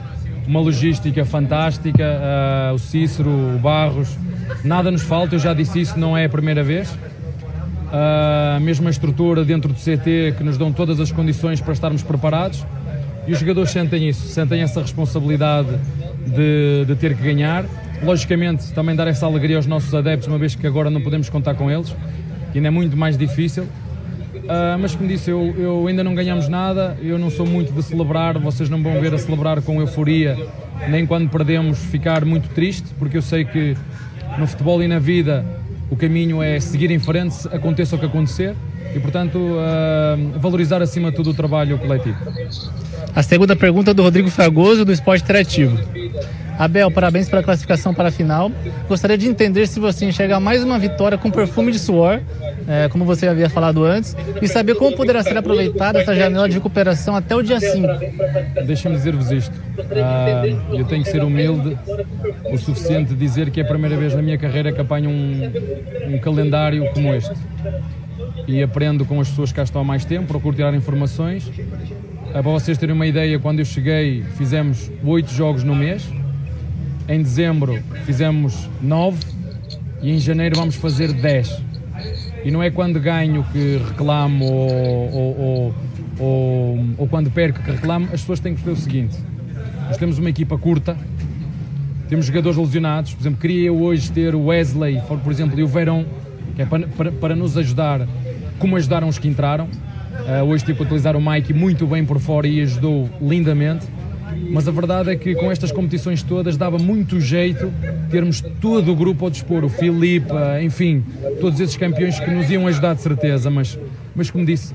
L: uma logística fantástica, uh, o Cícero, o Barros, nada nos falta, eu já disse isso, não é a primeira vez. Uh, a mesma estrutura dentro do CT que nos dão todas as condições para estarmos preparados e os jogadores sentem isso, sentem essa responsabilidade de, de ter que ganhar. Logicamente, também dar essa alegria aos nossos adeptos, uma vez que agora não podemos contar com eles que ainda é muito mais difícil. Uh, mas como disse, eu, eu, ainda não ganhamos nada, eu não sou muito de celebrar, vocês não vão ver a celebrar com euforia, nem quando perdemos ficar muito triste, porque eu sei que no futebol e na vida o caminho é seguir em frente, aconteça o que acontecer, e portanto uh, valorizar acima de tudo o trabalho coletivo.
K: A segunda pergunta é do Rodrigo Fragoso, do Esporte Interativo. Abel, parabéns pela classificação para a final. Gostaria de entender se você enxerga mais uma vitória com perfume de suor, é, como você havia falado antes, e saber como poderá ser aproveitada essa janela de recuperação até o dia 5.
L: Deixa-me dizer-vos isto. Ah, eu tenho que ser humilde o suficiente de dizer que é a primeira vez na minha carreira que apanho um, um calendário como este. E aprendo com as pessoas que cá estão há mais tempo, procuro tirar informações. Ah, para vocês terem uma ideia, quando eu cheguei, fizemos oito jogos no mês em dezembro fizemos 9 e em janeiro vamos fazer 10. E não é quando ganho que reclamo ou, ou, ou, ou, quando perco que reclamo, as pessoas têm que perceber o seguinte: nós temos uma equipa curta, temos jogadores lesionados. Por exemplo, queria eu hoje ter o Wesley, por exemplo, e o Verão, que é para, para, para nos ajudar, como ajudaram os que entraram. Uh, hoje que utilizar o Mike muito bem por fora e ajudou lindamente mas a verdade é que com estas competições todas dava muito jeito termos todo o grupo ao dispor, o Filipe, enfim, todos esses campeões que nos iam ajudar de certeza, mas, mas como disse,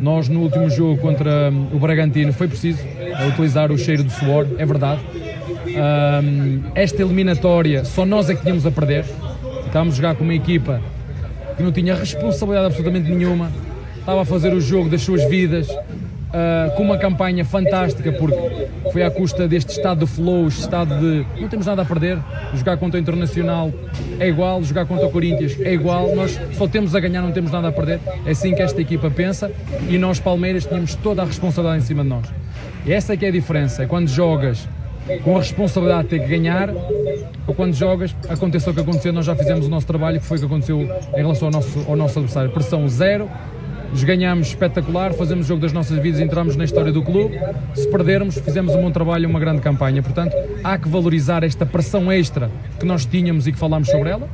L: Nós, no último jogo contra hum, o Bragantino, foi preciso utilizar o cheiro do suor, é verdade. Um, esta eliminatória, só nós é que tínhamos a perder. Estávamos a jogar com uma equipa que não tinha responsabilidade absolutamente nenhuma, estava a fazer o jogo das suas vidas, uh, com uma campanha fantástica, porque foi à custa deste estado de flow, estado de não temos nada a perder. Jogar contra o Internacional é igual, jogar contra o Corinthians é igual, nós só temos a ganhar, não temos nada a perder. É assim que esta equipa pensa e nós, Palmeiras, tínhamos toda a responsabilidade em cima de nós. E essa é que é a diferença, é quando jogas com a responsabilidade de ter que ganhar, ou quando jogas, aconteça o que aconteceu, nós já fizemos o nosso trabalho, que foi o que aconteceu em relação ao nosso, ao nosso adversário. Pressão zero, ganhamos espetacular, fazemos o jogo das nossas vidas, entramos na história do clube. Se perdermos, fizemos um bom trabalho, uma grande campanha. Portanto, há que valorizar esta pressão extra que nós tínhamos e que falámos sobre ela,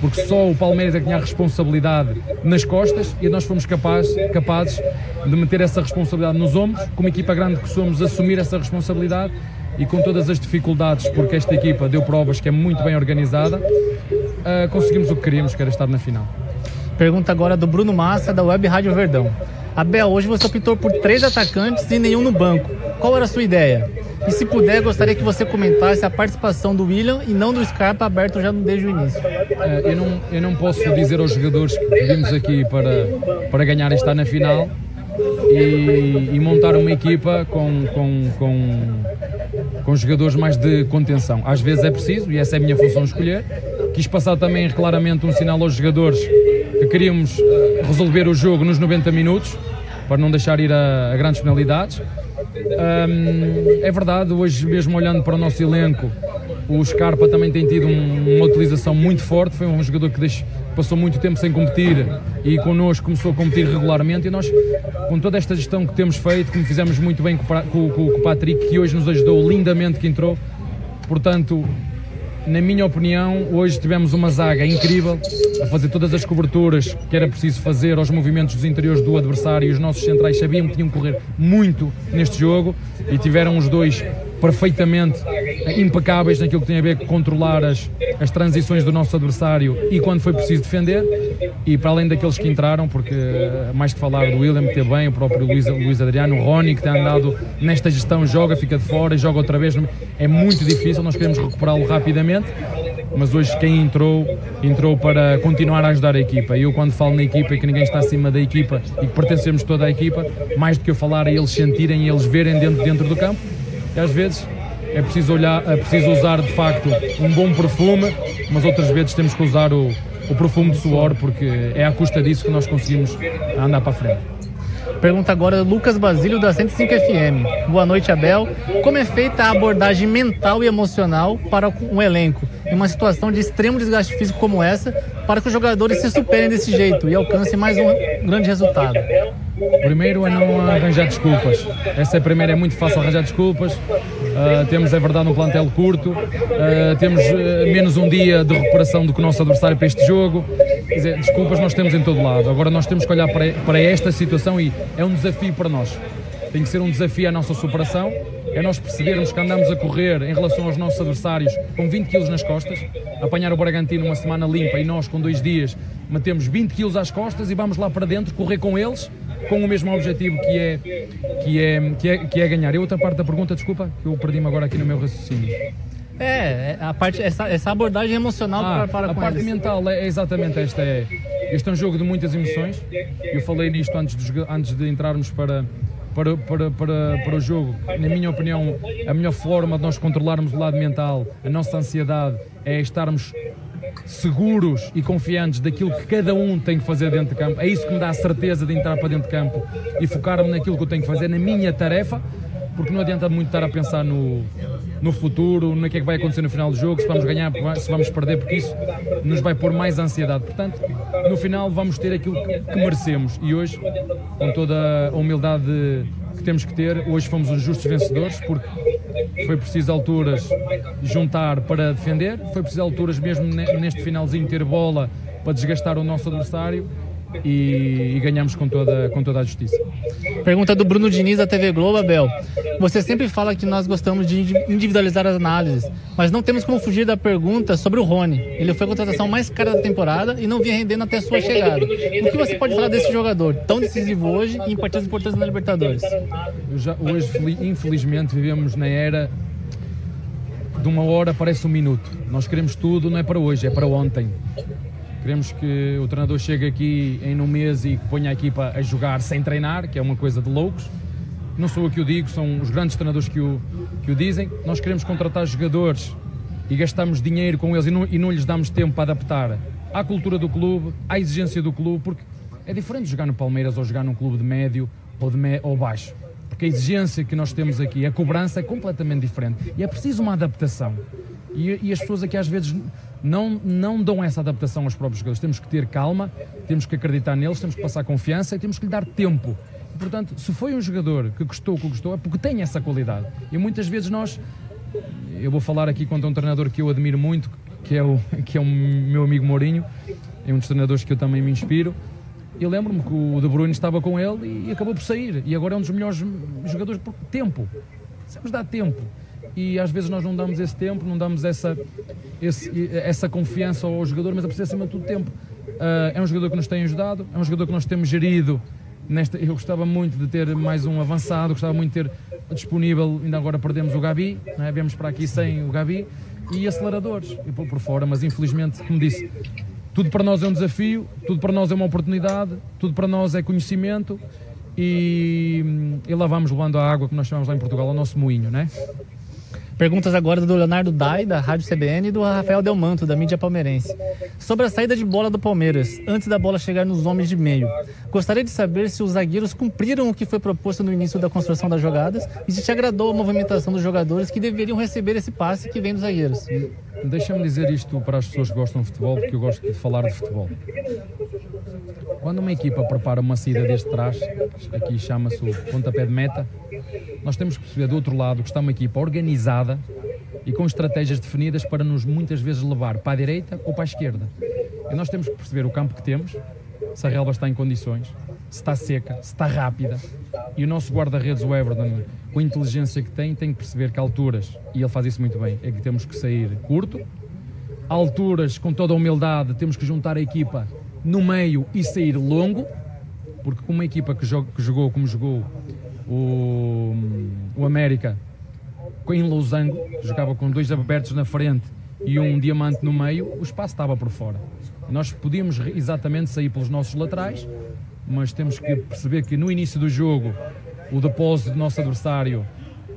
L: porque só o Palmeiras é que tinha a responsabilidade nas costas e nós fomos capazes, capazes de meter essa responsabilidade nos ombros, como equipa grande que somos, assumir essa responsabilidade e com todas as dificuldades, porque esta equipa deu provas que é muito bem organizada, uh, conseguimos o que queríamos, que era estar na final.
K: Pergunta agora do Bruno Massa, da Web Rádio Verdão. Abel, hoje você optou por três atacantes e nenhum no banco. Qual era a sua ideia? E se puder, gostaria que você comentasse a participação do William e não do Scarpa aberto já desde o início.
L: Uh, eu, não, eu não posso dizer aos jogadores que vimos aqui para, para ganhar estar na final e, e montar uma equipa com, com, com, com jogadores mais de contenção. Às vezes é preciso, e essa é a minha função escolher. Quis passar também claramente um sinal aos jogadores que queríamos eh, resolver o jogo nos 90 minutos, para não deixar ir a, a grandes penalidades. É verdade, hoje mesmo olhando para o nosso elenco, o Scarpa também tem tido um, uma utilização muito forte, foi um jogador que deixe, passou muito tempo sem competir e connosco começou a competir regularmente e nós, com toda esta gestão que temos feito, como fizemos muito bem com, com, com o Patrick, que hoje nos ajudou lindamente, que entrou, portanto, na minha opinião, hoje tivemos uma zaga incrível a fazer todas as coberturas que era preciso fazer aos movimentos dos interiores do adversário e os nossos centrais sabiam que tinham que correr muito neste jogo e tiveram os dois perfeitamente impecáveis naquilo que tem a ver com controlar as, as transições do nosso adversário e quando foi preciso defender. E para além daqueles que entraram, porque eh, mais que falar do William, que bem, o próprio Luís, Luís Adriano, o Rony, que tem andado nesta gestão, joga, fica de fora e joga outra vez. É muito difícil, nós queremos recuperá-lo rapidamente mas hoje quem entrou, entrou para continuar a ajudar a equipa. E eu quando falo na equipa e que ninguém está acima da equipa e que pertencemos toda a equipa, mais do que eu falar é eles sentirem e eles verem dentro, dentro do campo, e às vezes é preciso, olhar, é preciso usar de facto um bom perfume, mas outras vezes temos que usar o, o perfume de suor, porque é à custa disso que nós conseguimos andar para frente.
K: Pergunta agora Lucas Basílio da 105 FM. Boa noite, Abel. Como é feita a abordagem mental e emocional para um elenco em uma situação de extremo desgaste físico como essa, para que os jogadores se superem desse jeito e alcancem mais um grande resultado?
L: Primeiro é não arranjar desculpas. Essa é a primeira, é muito fácil arranjar desculpas. Uh, temos, é verdade, um plantel curto, uh, temos uh, menos um dia de recuperação do que o nosso adversário para este jogo. Quer dizer, desculpas nós temos em todo lado. Agora nós temos que olhar para, para esta situação e é um desafio para nós. Tem que ser um desafio à nossa superação. É nós percebermos que andamos a correr em relação aos nossos adversários com 20 quilos nas costas, apanhar o Bragantino uma semana limpa e nós com dois dias matemos 20 quilos às costas e vamos lá para dentro correr com eles com o mesmo objetivo que é, que é, que é, que é ganhar. E outra parte da pergunta, desculpa, que eu perdi-me agora aqui no meu raciocínio.
K: É, é, a parte, essa, essa abordagem emocional
L: ah,
K: para, para
L: a parte eles. mental é exatamente esta. É, este é um jogo de muitas emoções. Eu falei nisto antes de, antes de entrarmos para, para, para, para, para o jogo. Na minha opinião, a melhor forma de nós controlarmos o lado mental, a nossa ansiedade, é estarmos seguros e confiantes daquilo que cada um tem que fazer dentro de campo. É isso que me dá a certeza de entrar para dentro de campo e focar-me naquilo que eu tenho que fazer, na minha tarefa, porque não adianta muito estar a pensar no, no futuro, no que é que vai acontecer no final do jogo, se vamos ganhar, se vamos perder, porque isso nos vai pôr mais ansiedade. Portanto, no final vamos ter aquilo que, que merecemos e hoje, com toda a humildade que temos que ter, hoje fomos os justos vencedores, porque foi preciso alturas juntar para defender, foi preciso alturas mesmo neste finalzinho ter bola para desgastar o nosso adversário e, e ganhamos com toda, com toda a justiça.
K: Pergunta do Bruno Diniz da TV Globo, Abel. Você sempre fala que nós gostamos de individualizar as análises, mas não temos como fugir da pergunta sobre o Rony. Ele foi a contratação mais cara da temporada e não vinha rendendo até a sua chegada. O que você pode falar desse jogador, tão decisivo hoje e em partidas importantes na Libertadores?
L: Já, hoje, infelizmente, vivemos na era de uma hora parece um minuto. Nós queremos tudo, não é para hoje, é para ontem. Queremos que o treinador chegue aqui em um mês e ponha a equipa a jogar sem treinar, que é uma coisa de loucos. Não sou eu que o digo, são os grandes treinadores que o, que o dizem. Nós queremos contratar jogadores e gastamos dinheiro com eles e não, e não lhes damos tempo para adaptar à cultura do clube, à exigência do clube, porque é diferente jogar no Palmeiras ou jogar num clube de médio ou, de me, ou baixo. Porque a exigência que nós temos aqui, a cobrança é completamente diferente. E é preciso uma adaptação. E, e as pessoas aqui às vezes não, não dão essa adaptação aos próprios jogadores. Temos que ter calma, temos que acreditar neles, temos que passar confiança e temos que lhe dar tempo. E, portanto, se foi um jogador que gostou, que gostou, é porque tem essa qualidade. E muitas vezes nós, eu vou falar aqui contra um treinador que eu admiro muito, que é o, que é o meu amigo Mourinho, é um dos treinadores que eu também me inspiro. Eu lembro-me que o De Bruyne estava com ele e acabou por sair. E agora é um dos melhores jogadores por tempo. Precisamos dar tempo e às vezes nós não damos esse tempo, não damos essa, esse, essa confiança ao jogador, mas é preciso acima de tudo tempo. Uh, é um jogador que nos tem ajudado, é um jogador que nós temos gerido. Nesta, eu gostava muito de ter mais um avançado, gostava muito de ter disponível, ainda agora perdemos o Gabi, é? viemos para aqui sem o Gabi, e aceleradores, e por, por fora, mas infelizmente, como disse, tudo para nós é um desafio, tudo para nós é uma oportunidade, tudo para nós é conhecimento e, e lá vamos levando a água que nós chamamos lá em Portugal, ao nosso moinho, né?
K: Perguntas agora do Leonardo Dai, da Rádio CBN, e do Rafael Delmanto, da mídia palmeirense. Sobre a saída de bola do Palmeiras, antes da bola chegar nos homens de meio. Gostaria de saber se os zagueiros cumpriram o que foi proposto no início da construção das jogadas e se te agradou a movimentação dos jogadores que deveriam receber esse passe que vem dos zagueiros.
L: Deixa-me dizer isto para as pessoas que gostam de futebol, porque eu gosto de falar de futebol. Quando uma equipa prepara uma saída deste trás, aqui chama-se o pontapé de meta, nós temos que perceber do outro lado que está uma equipa organizada e com estratégias definidas para nos muitas vezes levar para a direita ou para a esquerda. E nós temos que perceber o campo que temos, se a relva está em condições, se está seca, se está rápida. E o nosso guarda-redes, o Everton, com a inteligência que tem, tem que perceber que alturas, e ele faz isso muito bem, é que temos que sair curto, alturas, com toda a humildade, temos que juntar a equipa no meio e sair longo, porque com uma equipa que, jogou como jogou o, o América em Losango, jogava com dois abertos na frente e um diamante no meio, o espaço estava por fora. Nós podíamos exatamente sair pelos nossos laterais, mas temos que perceber que no início do jogo o depósito do nosso adversário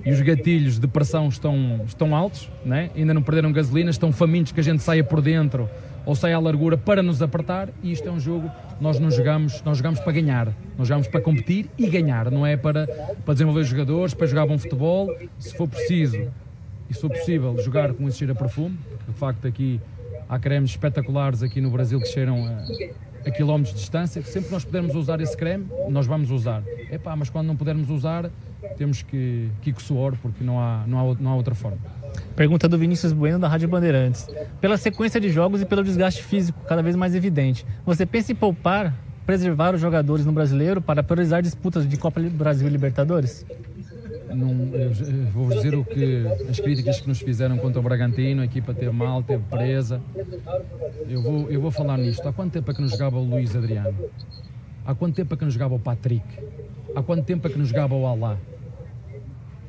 L: e os gatilhos de pressão estão, estão altos, né? ainda não perderam gasolina, estão famintos que a gente saia por dentro ou sai à largura para nos apertar. E isto é um jogo nós não jogamos nós jogamos para ganhar. Nós jogamos para competir e ganhar. Não é para para desenvolver jogadores para jogar bom futebol. Se for preciso e se for possível jogar com esse cheiro a perfume de facto aqui há cremes espetaculares aqui no Brasil que cheiram a, a quilómetros de distância sempre que nós pudermos usar esse creme nós vamos usar. Epá, mas quando não pudermos usar temos que, que ir com suor porque não há, não há, não há outra forma
K: Pergunta do Vinícius Bueno da Rádio Bandeirantes. Pela sequência de jogos e pelo desgaste físico cada vez mais evidente, você pensa em poupar, preservar os jogadores no brasileiro para priorizar disputas de Copa Brasil e Libertadores?
L: Não, vou dizer o que as críticas que nos fizeram contra o Bragantino, a equipa teve mal, teve presa. Eu vou, eu vou falar nisto. Há quanto tempo é que nos jogava o Luís Adriano? Há quanto tempo é que nos jogava o Patrick? Há quanto tempo é que nos jogava o Alá?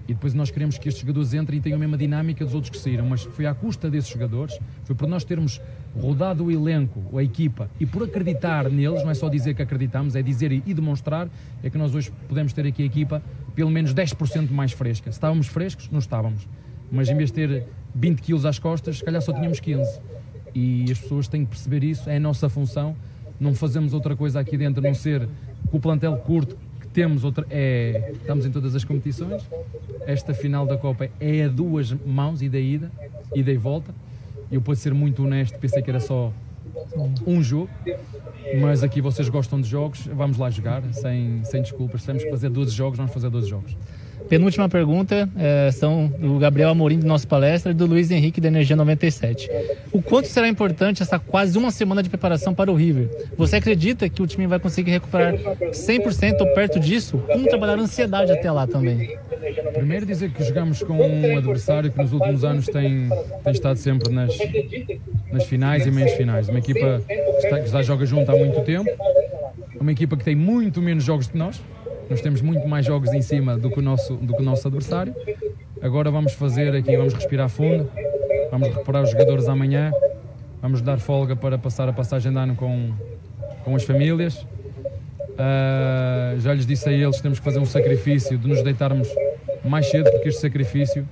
L: E depois nós queremos que estes jogadores entrem e tenham a mesma dinâmica dos outros que saíram, mas foi à custa desses jogadores, foi por nós termos rodado o elenco, a equipa, e por acreditar neles, não é só dizer que acreditamos, é dizer e demonstrar, é que nós hoje podemos ter aqui a equipa pelo menos 10% mais fresca. Se estávamos frescos, não estávamos, mas em vez de ter 20 quilos às costas, se calhar só tínhamos 15. E as pessoas têm que perceber isso, é a nossa função, não fazemos outra coisa aqui dentro, a não ser com o plantel curto, temos outra, é, estamos em todas as competições. Esta final da Copa é a duas mãos, ida e ida, ida e volta. Eu, posso ser muito honesto, pensei que era só um jogo, mas aqui vocês gostam de jogos, vamos lá jogar, sem, sem desculpas. Temos que fazer 12 jogos, vamos fazer 12 jogos.
K: Penúltima pergunta é, são do Gabriel Amorim do nosso palestra e do Luiz Henrique da Energia 97. O quanto será importante essa quase uma semana de preparação para o River? Você acredita que o time vai conseguir recuperar 100% ou perto disso? Como trabalhar a ansiedade até lá também?
L: Primeiro dizer que jogamos com um adversário que nos últimos anos tem, tem estado sempre nas, nas finais e meias finais. Uma equipa que, já joga junto há muito tempo, uma equipa que tem muito menos jogos que nós, nós temos muito mais jogos em cima do que o nosso, do que o nosso adversário. Agora vamos fazer aqui, vamos respirar fundo, vamos recuperar os jogadores amanhã, vamos dar folga para passar a passagem de ano com, com as famílias. Uh, já lhes disse a eles que temos que fazer um sacrifício de nos deitarmos mais cedo, porque este sacrifício,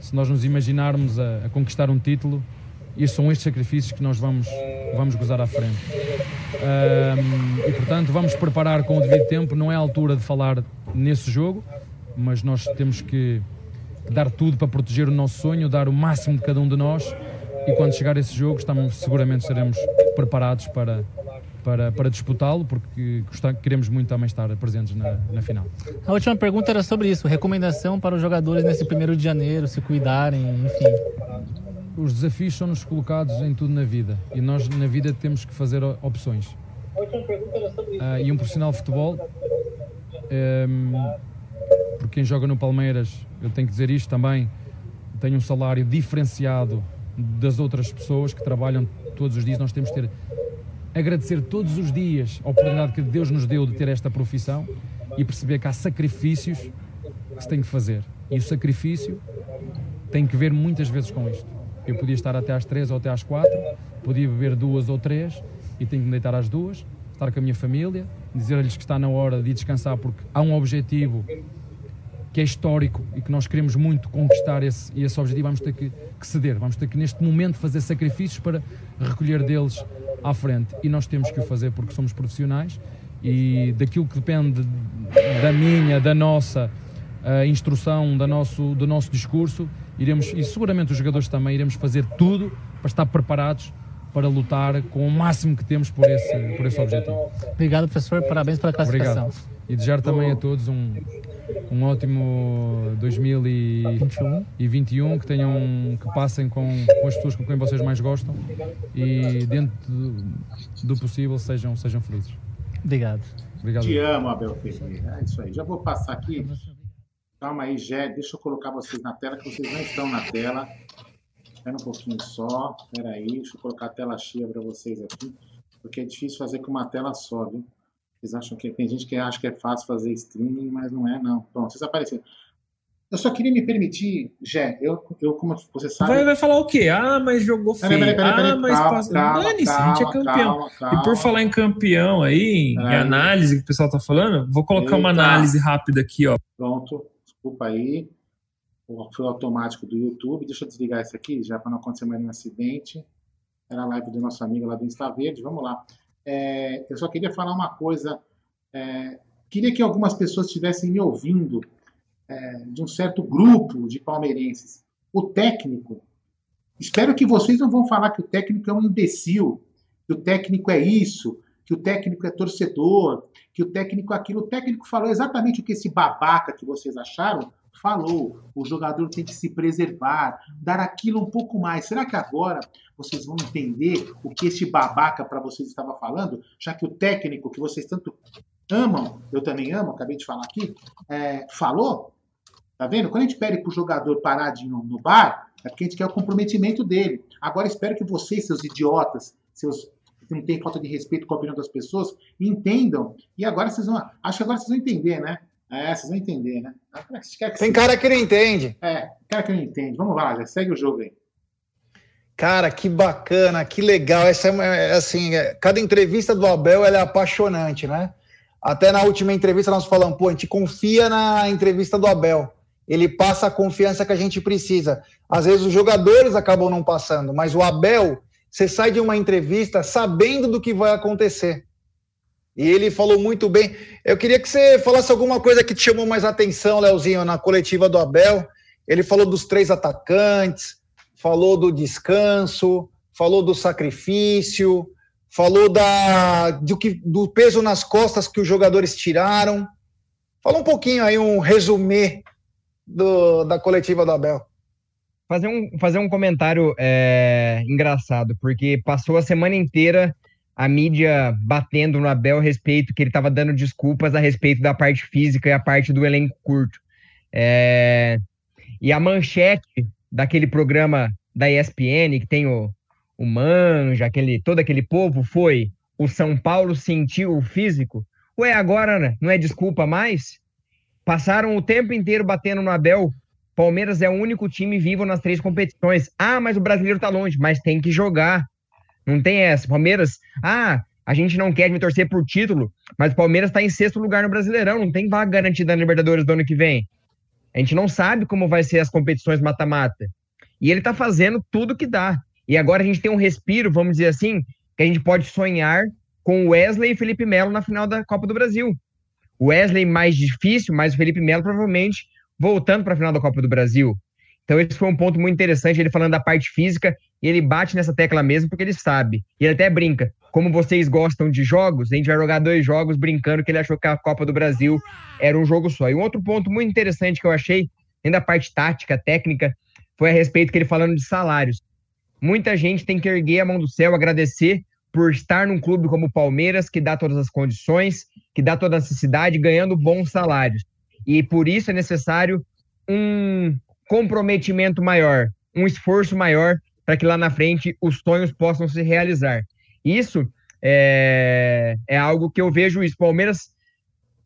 L: se nós nos imaginarmos a, a conquistar um título, e são estes sacrifícios que nós vamos, vamos gozar à frente. Um, e portanto, vamos preparar com o devido tempo. Não é a altura de falar nesse jogo, mas nós temos que dar tudo para proteger o nosso sonho, dar o máximo de cada um de nós. E quando chegar esse jogo, estamos, seguramente estaremos preparados para, para, para disputá-lo, porque queremos muito também estar presentes na, na final.
K: A última pergunta era sobre isso: recomendação para os jogadores nesse primeiro de janeiro, se cuidarem, enfim
L: os desafios são-nos colocados em tudo na vida e nós na vida temos que fazer opções. Uh, e um profissional de futebol, um, por quem joga no Palmeiras, eu tenho que dizer isto também, tem um salário diferenciado das outras pessoas que trabalham todos os dias. Nós temos que ter agradecer todos os dias a oportunidade que Deus nos deu de ter esta profissão e perceber que há sacrifícios que se tem que fazer. E o sacrifício tem que ver muitas vezes com isto. Eu podia estar até às três ou até às quatro, podia beber duas ou três e tenho que me deitar às duas, estar com a minha família, dizer-lhes que está na hora de descansar porque há um objetivo que é histórico e que nós queremos muito conquistar esse, e esse objetivo vamos ter que, que ceder, vamos ter que neste momento fazer sacrifícios para recolher deles à frente. E nós temos que o fazer porque somos profissionais e daquilo que depende da minha, da nossa uh, instrução, da nosso, do nosso discurso, iremos, e seguramente os jogadores também, iremos fazer tudo para estar preparados para lutar com o máximo que temos por esse, por esse objetivo.
K: Obrigado, professor. Parabéns pela classificação.
L: Obrigado. E desejar também a todos um, um ótimo 2021, que tenham, que passem com, com as pessoas com quem vocês mais gostam e dentro do, do possível sejam, sejam felizes.
K: Obrigado.
B: Obrigado. Te amo, Abel Ferreira. É isso aí. Já vou passar aqui Calma aí, Jé, deixa eu colocar vocês na tela, que vocês não estão na tela. Espera um pouquinho só. Espera aí, deixa eu colocar a tela cheia para vocês aqui. Porque é difícil fazer com uma tela só, viu? Vocês acham que tem gente que acha que é fácil fazer streaming, mas não é, não. Pronto, vocês apareceram. Eu só queria me permitir, Jé, eu, eu como você sabe.
M: Vai, vai falar o quê? Ah, mas jogou feio. Peraí, peraí, ah, mas calma, passa... calma, Dane-se, a gente é campeão. Calma, e por falar em campeão aí, é. em análise que o pessoal tá falando, vou colocar Eita. uma análise rápida aqui, ó.
B: Pronto. Desculpa aí. Foi automático do YouTube. Deixa eu desligar isso aqui, já para não acontecer mais nenhum acidente. Era a live do nosso amigo lá do Insta Verde. Vamos lá. É, eu só queria falar uma coisa. É, queria que algumas pessoas estivessem me ouvindo é, de um certo grupo de palmeirenses. O técnico. Espero que vocês não vão falar que o técnico é um imbecil, que o técnico é isso, que o técnico é torcedor, que o técnico é aquilo. O técnico falou exatamente o que esse babaca que vocês acharam falou. O jogador tem que se preservar, dar aquilo um pouco mais. Será que agora vocês vão entender o que esse babaca para vocês estava falando? Já que o técnico que vocês tanto amam, eu também amo, acabei de falar aqui, é, falou? Tá vendo? Quando a gente pede para o jogador parar de ir no bar, é porque a gente quer o comprometimento dele. Agora espero que vocês, seus idiotas, seus que não tem falta de respeito com a opinião das pessoas, entendam. E agora vocês vão. Acho que agora vocês vão entender, né? É, vocês vão entender, né?
C: Tem cara que não entende.
B: É, cara que não entende. Vamos lá, já segue o jogo aí.
C: Cara, que bacana, que legal. Essa é, é assim, é, cada entrevista do Abel é apaixonante, né? Até na última entrevista nós falamos, pô, a gente confia na entrevista do Abel. Ele passa a confiança que a gente precisa. Às vezes os jogadores acabam não passando, mas o Abel, você sai de uma entrevista sabendo do que vai acontecer. E ele falou muito bem. Eu queria que você falasse alguma coisa que te chamou mais atenção, Leozinho, na coletiva do Abel. Ele falou dos três atacantes, falou do descanso, falou do sacrifício, falou da, do, que, do peso nas costas que os jogadores tiraram. Fala um pouquinho aí, um resumê do, da coletiva do Abel.
D: Fazer um, fazer um comentário é, engraçado, porque passou a semana inteira a mídia batendo no Abel a respeito que ele estava dando desculpas a respeito da parte física e a parte do elenco curto. É, e a manchete daquele programa da ESPN, que tem o, o Manja, aquele, todo aquele povo, foi o São Paulo sentiu o físico. Ué, agora né, não é desculpa mais? Passaram o tempo inteiro batendo no Abel. Palmeiras é o único time vivo nas três competições. Ah, mas o brasileiro tá longe, mas tem que jogar. Não tem essa. Palmeiras, ah, a gente não quer me torcer por título, mas o Palmeiras está em sexto lugar no Brasileirão, não tem vaga garantida na Libertadores do ano que vem. A gente não sabe como vai ser as competições mata-mata. E ele tá fazendo tudo que dá. E agora a gente tem um respiro, vamos dizer assim, que a gente pode sonhar com Wesley e Felipe Melo na final da Copa do Brasil. O Wesley mais difícil, mas o Felipe Melo provavelmente voltando para a final da Copa do Brasil. Então, esse foi um ponto muito interessante, ele falando da parte física, e ele bate nessa tecla mesmo porque ele sabe. E ele até brinca. Como vocês gostam de jogos, a gente vai jogar dois jogos brincando que ele achou que a Copa do Brasil era um jogo só. E um outro ponto muito interessante que eu achei, dentro da parte tática, técnica, foi a respeito que ele falando de salários. Muita gente tem que erguer a mão do céu, agradecer por estar num clube como o Palmeiras, que dá todas as condições, que dá toda a necessidade, ganhando bons salários. E por isso é necessário um comprometimento maior, um esforço maior para que lá na frente os sonhos possam se realizar. Isso é, é algo que eu vejo isso. Palmeiras,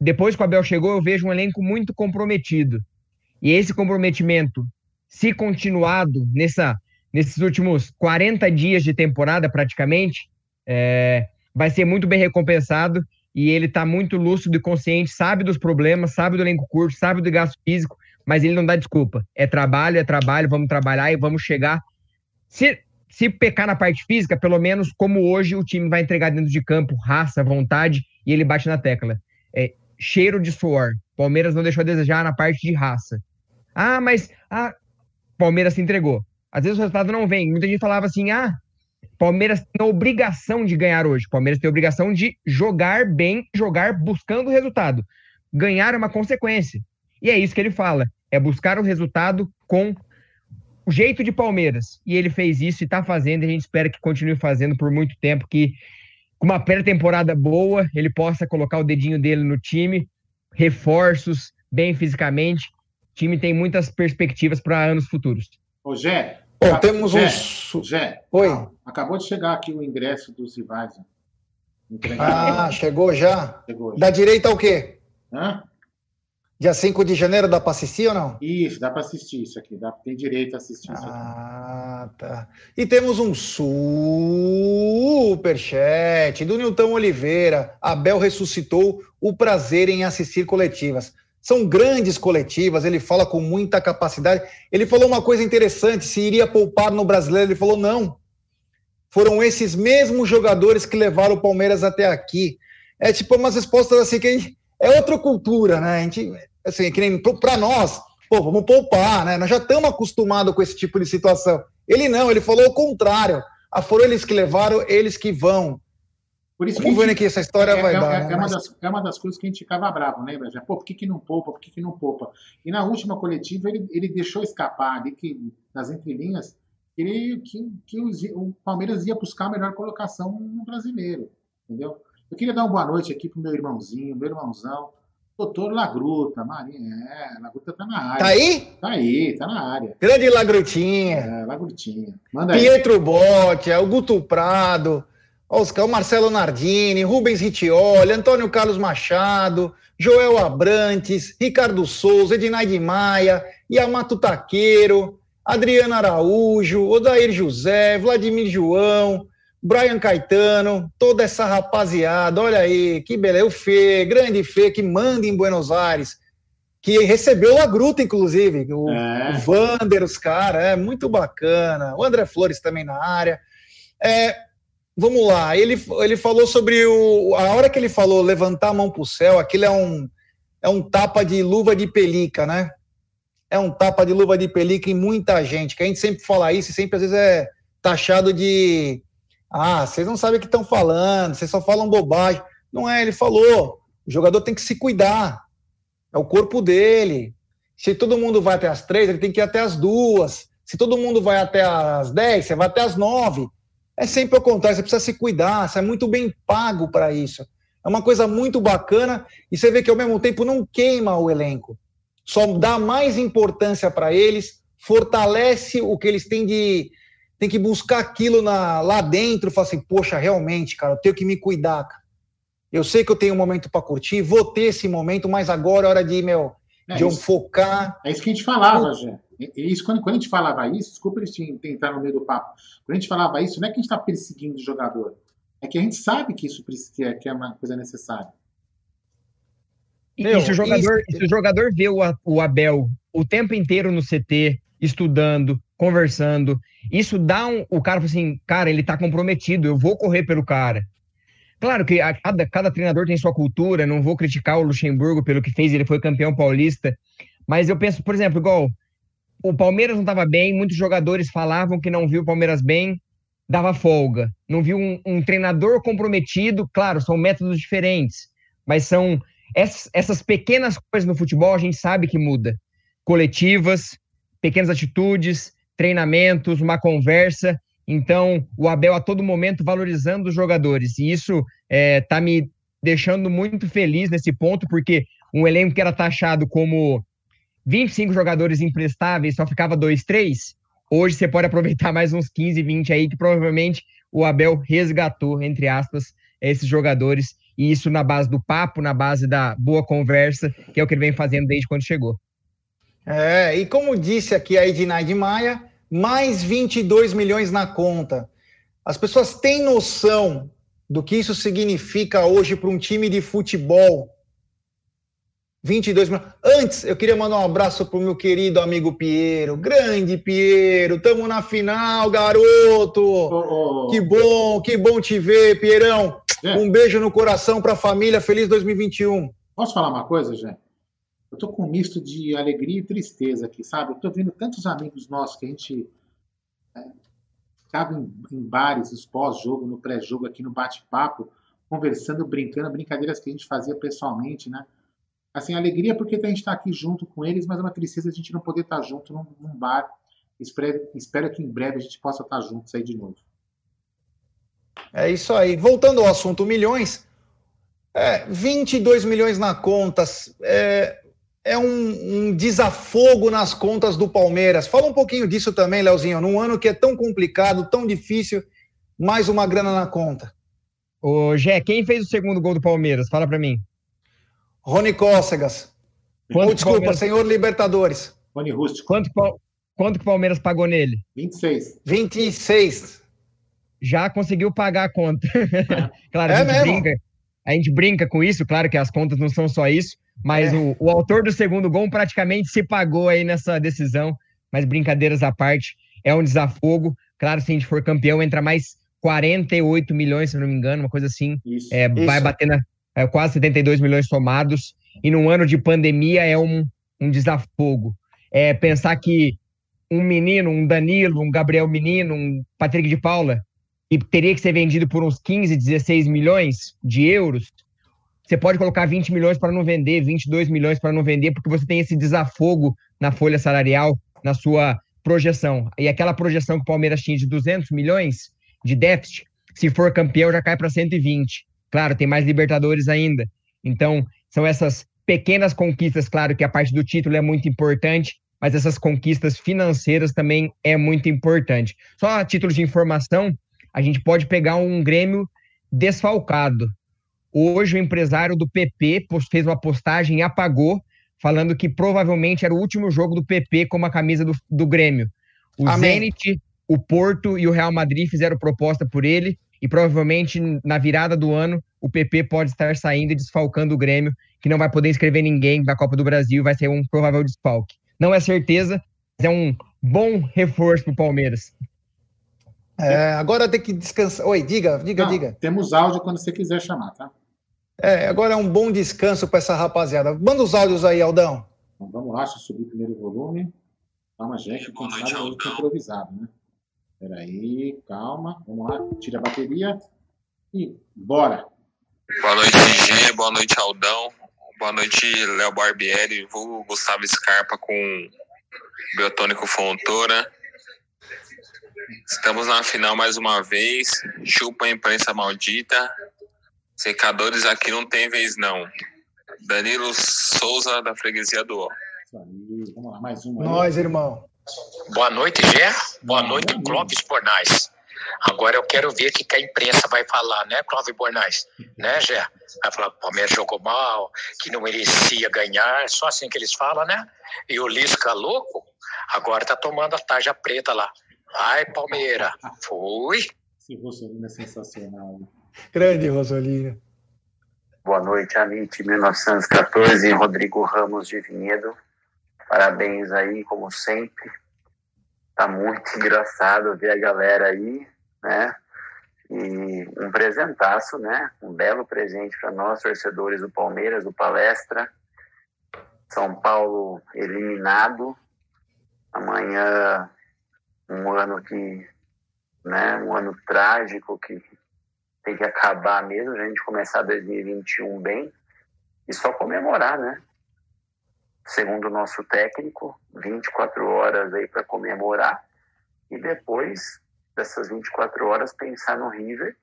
D: depois que o Abel chegou, eu vejo um elenco muito comprometido. E esse comprometimento, se continuado nessa, nesses últimos 40 dias de temporada, praticamente, é, vai ser muito bem recompensado. E ele está muito lúcido e consciente, sabe dos problemas, sabe do elenco curto, sabe do gasto físico, mas ele não dá desculpa. É trabalho, é trabalho, vamos trabalhar e vamos chegar. Se, se pecar na parte física, pelo menos como hoje o time vai entregar dentro de campo, raça, vontade, e ele bate na tecla. É, cheiro de suor. Palmeiras não deixou a desejar na parte de raça. Ah, mas ah, Palmeiras se entregou. Às vezes o resultado não vem. Muita gente falava assim: ah, Palmeiras tem a obrigação de ganhar hoje. Palmeiras tem a obrigação de jogar bem, jogar buscando o resultado. Ganhar é uma consequência. E é isso que ele fala é buscar o resultado com o jeito de Palmeiras. E ele fez isso e está fazendo, e a gente espera que continue fazendo por muito tempo, que com uma pré-temporada boa, ele possa colocar o dedinho dele no time, reforços, bem fisicamente. O time tem muitas perspectivas para anos futuros.
B: Gé,
C: Bom, temos um.
B: Gé,
C: Oi.
B: acabou de chegar aqui o ingresso dos rivais. né?
C: Ah, chegou já?
B: Chegou.
C: Da direita ao quê?
B: Hã?
C: Dia 5 de janeiro dá para assistir ou não?
B: Isso, dá para assistir isso aqui, dá, tem direito a assistir isso aqui.
C: Ah, tá. E temos um superchat do Nilton Oliveira. Abel ressuscitou o prazer em assistir coletivas. São grandes coletivas, ele fala com muita capacidade. Ele falou uma coisa interessante: se iria poupar no brasileiro, ele falou não. Foram esses mesmos jogadores que levaram o Palmeiras até aqui. É tipo umas respostas assim que é outra cultura, né? A gente, assim, que nem para nós, pô, vamos poupar, né? Nós já estamos acostumados com esse tipo de situação. Ele não, ele falou o contrário. Ah, foram eles que levaram, eles que vão.
B: Por isso
C: Vamos
B: que
C: ver que essa história
B: é,
C: vai
B: é-
C: dar.
B: é
C: né?
B: uma das, é uma das coisas que a gente ficava bravo, lembra? Já, pô, por que, que não poupa? Por que, que não poupa? E na última coletiva ele, ele deixou escapar ali que, nas entrelinhas ele, que, que os- o Palmeiras ia buscar a melhor colocação no brasileiro, entendeu? Eu queria dar uma boa noite aqui pro meu irmãozinho, meu irmãozão, doutor Lagruta, Marinha, é, Lagruta tá na área.
C: Tá aí?
B: Tá aí, tá na área.
C: Grande Lagrutinha.
B: É, Lagrutinha. Manda aí.
C: Pietro Botti, o Guto Prado, Oscar, o Marcelo Nardini, Rubens Ritioli, Antônio Carlos Machado, Joel Abrantes, Ricardo Souza, Edinaide Maia, Yamato Taqueiro, Adriano Araújo, Odair José, Vladimir João, Brian Caetano, toda essa rapaziada, olha aí, que beleza, o Fê, grande Fê, que manda em Buenos Aires, que recebeu a gruta, inclusive, o,
B: É.
C: o Vander, os caras, é muito bacana, o André Flores também na área. É, vamos lá, ele, ele falou sobre o. A hora que ele falou levantar a mão para o céu, aquilo é um, é um tapa de luva de pelica, né? É um tapa de luva de pelica em muita gente, que a gente sempre fala isso e sempre às vezes é taxado de. Ah, vocês não sabem o que estão falando, vocês só falam bobagem. Não é, ele falou. O jogador tem que se cuidar. É o corpo dele. Se todo mundo vai até as três, ele tem que ir até as duas. Se todo mundo vai até as dez, você vai até as nove. É sempre o contrário, você precisa se cuidar, você é muito bem pago para isso. É uma coisa muito bacana e você vê que ao mesmo tempo não queima o elenco. Só dá mais importância para eles, fortalece o que eles têm de tem que buscar aquilo na, lá dentro, falar assim, poxa, realmente, cara, eu tenho que me cuidar. Cara. Eu sei que eu tenho um momento para curtir, vou ter esse momento, mas agora é hora de, meu, é de eu focar.
B: É isso que a gente falava, Jé. Isso, quando, quando a gente falava isso, desculpa eles tentar no meio do papo, quando a gente falava isso, não é que a gente está perseguindo o jogador, é que a gente sabe que isso que é, que é uma coisa necessária.
D: Meu, e se o jogador, isso... se o jogador vê o, o Abel o tempo inteiro no CT, estudando, conversando, isso dá um, o cara assim, cara, ele tá comprometido, eu vou correr pelo cara. Claro que a, cada, cada treinador tem sua cultura, não vou criticar o Luxemburgo pelo que fez, ele foi campeão paulista, mas eu penso, por exemplo, igual o Palmeiras não estava bem, muitos jogadores falavam que não viu o Palmeiras bem, dava folga. Não viu um, um treinador comprometido, claro, são métodos diferentes, mas são essas pequenas coisas no futebol a gente sabe que muda. Coletivas, pequenas atitudes, treinamentos, uma conversa. Então, o Abel a todo momento valorizando os jogadores. E isso está é, tá me deixando muito feliz nesse ponto, porque um elenco que era taxado como 25 jogadores imprestáveis, só ficava dois, três. Hoje você pode aproveitar mais uns 15, 20 aí, que provavelmente o Abel resgatou, entre aspas, esses jogadores. E isso na base do papo, na base da boa conversa, que é o que ele vem fazendo desde quando chegou.
C: É, e como disse aqui a Edinaide Maia, mais 22 milhões na conta. As pessoas têm noção do que isso significa hoje para um time de futebol? 22 milhões. Antes, eu queria mandar um abraço para o meu querido amigo Piero. Grande Piero, estamos na final, garoto. Oh, oh. Que bom, que bom te ver, Pierão. É. Um beijo no coração para a família. Feliz 2021.
B: Posso falar uma coisa, Jé? eu tô com um misto de alegria e tristeza aqui, sabe? Eu tô vendo tantos amigos nossos que a gente é, ficava em, em bares, nos pós-jogo, no pré-jogo, aqui no bate-papo, conversando, brincando, brincadeiras que a gente fazia pessoalmente, né? Assim, alegria porque a gente está aqui junto com eles, mas é uma tristeza a gente não poder estar tá junto num, num bar. Espero, espero que em breve a gente possa estar tá juntos aí de novo.
C: É isso aí. Voltando ao assunto milhões, é, 22 milhões na conta, é, é um, um, desafogo nas contas do Palmeiras. Fala um pouquinho disso também, Leozinho. Num ano que é tão complicado, tão difícil, mais uma grana na conta.
D: Ô, Gé, quem fez o segundo gol do Palmeiras? Fala para mim.
C: Rony Cócegas. Quanto oh, desculpa, Palmeiras... senhor Libertadores.
B: Rony Rústico.
D: Quanto, quanto que o Palmeiras pagou nele?
B: 26.
C: 26.
D: Já conseguiu pagar a conta. claro, é a gente mesmo? brinca. A gente brinca com isso, claro que as contas não são só isso, mas é. o, o autor do segundo gol praticamente se pagou aí nessa decisão. Mas brincadeiras à parte, é um desafogo. Claro, se a gente for campeão, entra mais 48 milhões, se não me engano, uma coisa assim. Isso, é, isso. Vai bater na, é, quase 72 milhões somados. E num ano de pandemia é um, um desafogo. É pensar que um menino, um Danilo, um Gabriel Menino, um Patrick de Paula, e teria que ser vendido por uns 15, 16 milhões de euros, você pode colocar 20 milhões para não vender, 22 milhões para não vender, porque você tem esse desafogo na folha salarial, na sua projeção. E aquela projeção que o Palmeiras tinha de 200 milhões de déficit, se for campeão, já cai para 120. Claro, tem mais Libertadores ainda. Então, são essas pequenas conquistas, claro que a parte do título é muito importante, mas essas conquistas financeiras também é muito importante. Só a título de informação, a gente pode pegar um Grêmio desfalcado. Hoje, o empresário do PP fez uma postagem e apagou, falando que provavelmente era o último jogo do PP com a camisa do, do Grêmio. O Amém. Zenit, o Porto e o Real Madrid fizeram proposta por ele e provavelmente na virada do ano o PP pode estar saindo e desfalcando o Grêmio, que não vai poder inscrever ninguém na Copa do Brasil, vai ser um provável desfalque. Não é certeza, mas é um bom reforço para o Palmeiras.
C: É, agora tem que descansar. Oi, diga, diga, não, diga.
B: Temos áudio quando você quiser chamar, tá?
C: É, agora é um bom descanso para essa rapaziada. Manda os áudios aí, Aldão.
B: Então, vamos lá, deixa eu subir primeiro o volume. Calma, gente, quem sabe é improvisado, né? Peraí, calma. Vamos lá, tira a bateria e bora.
G: Boa noite, G. Boa noite, Aldão.
N: Boa noite, Léo Barbieri, vulgo Gustavo Scarpa com Biotônico Fontoura. Estamos na final mais uma vez. Chupa a imprensa maldita. Secadores aqui não tem vez, não. Danilo Souza, da Freguesia do O.
B: Vamos lá, mais um.
C: Nós, irmão.
O: Boa noite, Gé. Boa noite, Clóvis Bornais. Agora eu quero ver o que, que a imprensa vai falar, né, Clóvis Bornais? Né, Gé? Vai falar que o Palmeiras jogou mal, que não merecia ganhar, é só assim que eles falam, né? E o Lisca louco, agora tá tomando a tarja preta lá. Vai, Palmeira. Fui.
B: Esse Rossolino é sensacional.
C: Grande Rosolino.
P: Boa noite, Amit 1914, Rodrigo Ramos de Vinhedo. Parabéns aí, como sempre. Tá muito engraçado ver a galera aí, né? E um presentaço, né? Um belo presente para nós, torcedores do Palmeiras, do Palestra. São Paulo eliminado. Amanhã, um ano que, né? Um ano trágico que tem que acabar mesmo, a gente começar 2021 bem e só comemorar, né? Segundo o nosso técnico, 24 horas aí para comemorar e depois dessas 24 horas pensar no River.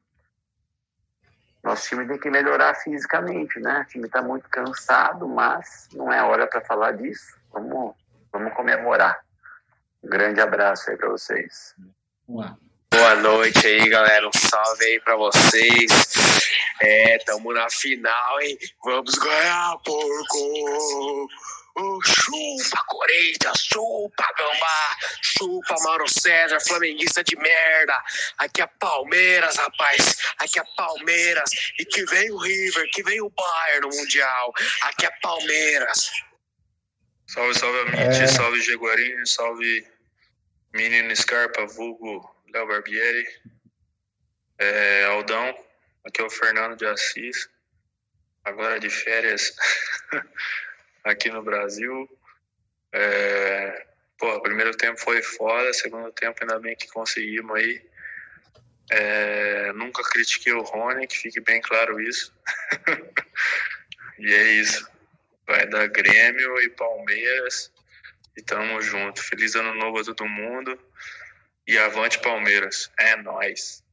P: Nosso time tem que melhorar fisicamente, né? O time está muito cansado, mas não é hora para falar disso. Vamos, vamos comemorar. Um grande abraço aí para vocês.
Q: Boa noite aí, galera. Um salve aí pra vocês. É, tamo na final, hein? Vamos ganhar, porco! Oh, chupa, Corinthians, chupa, Gambá, chupa, Mauro César, flamenguista de merda. Aqui é Palmeiras, rapaz. Aqui é Palmeiras. E que vem o River, que vem o Bayern no Mundial. Aqui é Palmeiras.
N: Salve, salve, Amit, é. salve, Jaguarinho, salve, menino Scarpa, vulgo Léo Barbieri, é, Aldão, aqui é o Fernando de Assis, agora de férias aqui no Brasil. É, pô, primeiro tempo foi foda, segundo tempo ainda bem que conseguimos aí. É, nunca critiquei o Rony, que fique bem claro isso. e é isso. Vai dar Grêmio e Palmeiras. E tamo junto. Feliz ano novo a todo mundo. E avante Palmeiras. É nóis.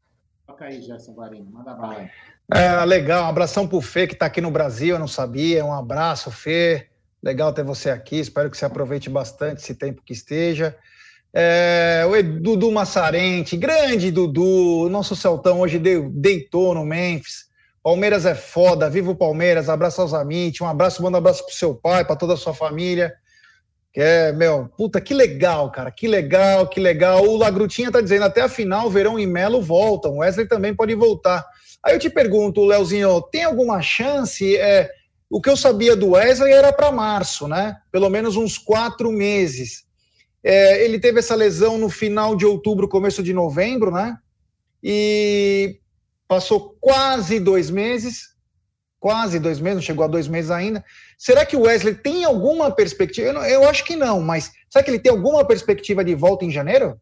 B: Toca aí, Gerson Guarino. Manda bala.
C: É, legal. Um abração pro Fê, que tá aqui no Brasil, eu não sabia. Um abraço, Fê. Legal ter você aqui. Espero que você aproveite bastante esse tempo que esteja. É, o Dudu Massarente, grande Dudu, nosso Celtão hoje deitou no Memphis. Palmeiras é foda, viva o Palmeiras, abraço aos amigos, um abraço, manda um abraço pro seu pai, para toda a sua família. Que é, meu, puta, que legal, cara, que legal, que legal. O Lagrutinha tá dizendo, até a final, Verão e Melo voltam, Wesley também pode voltar. Aí eu te pergunto, Leozinho, tem alguma chance? É, o que eu sabia do Wesley era para março, né? Pelo menos uns quatro meses. É, ele teve essa lesão no final de outubro, começo de novembro, né? E passou quase dois meses, quase dois meses, não chegou a dois meses ainda. Será que o Wesley tem alguma perspectiva? Eu, eu acho que não, mas será que ele tem alguma perspectiva de volta em janeiro?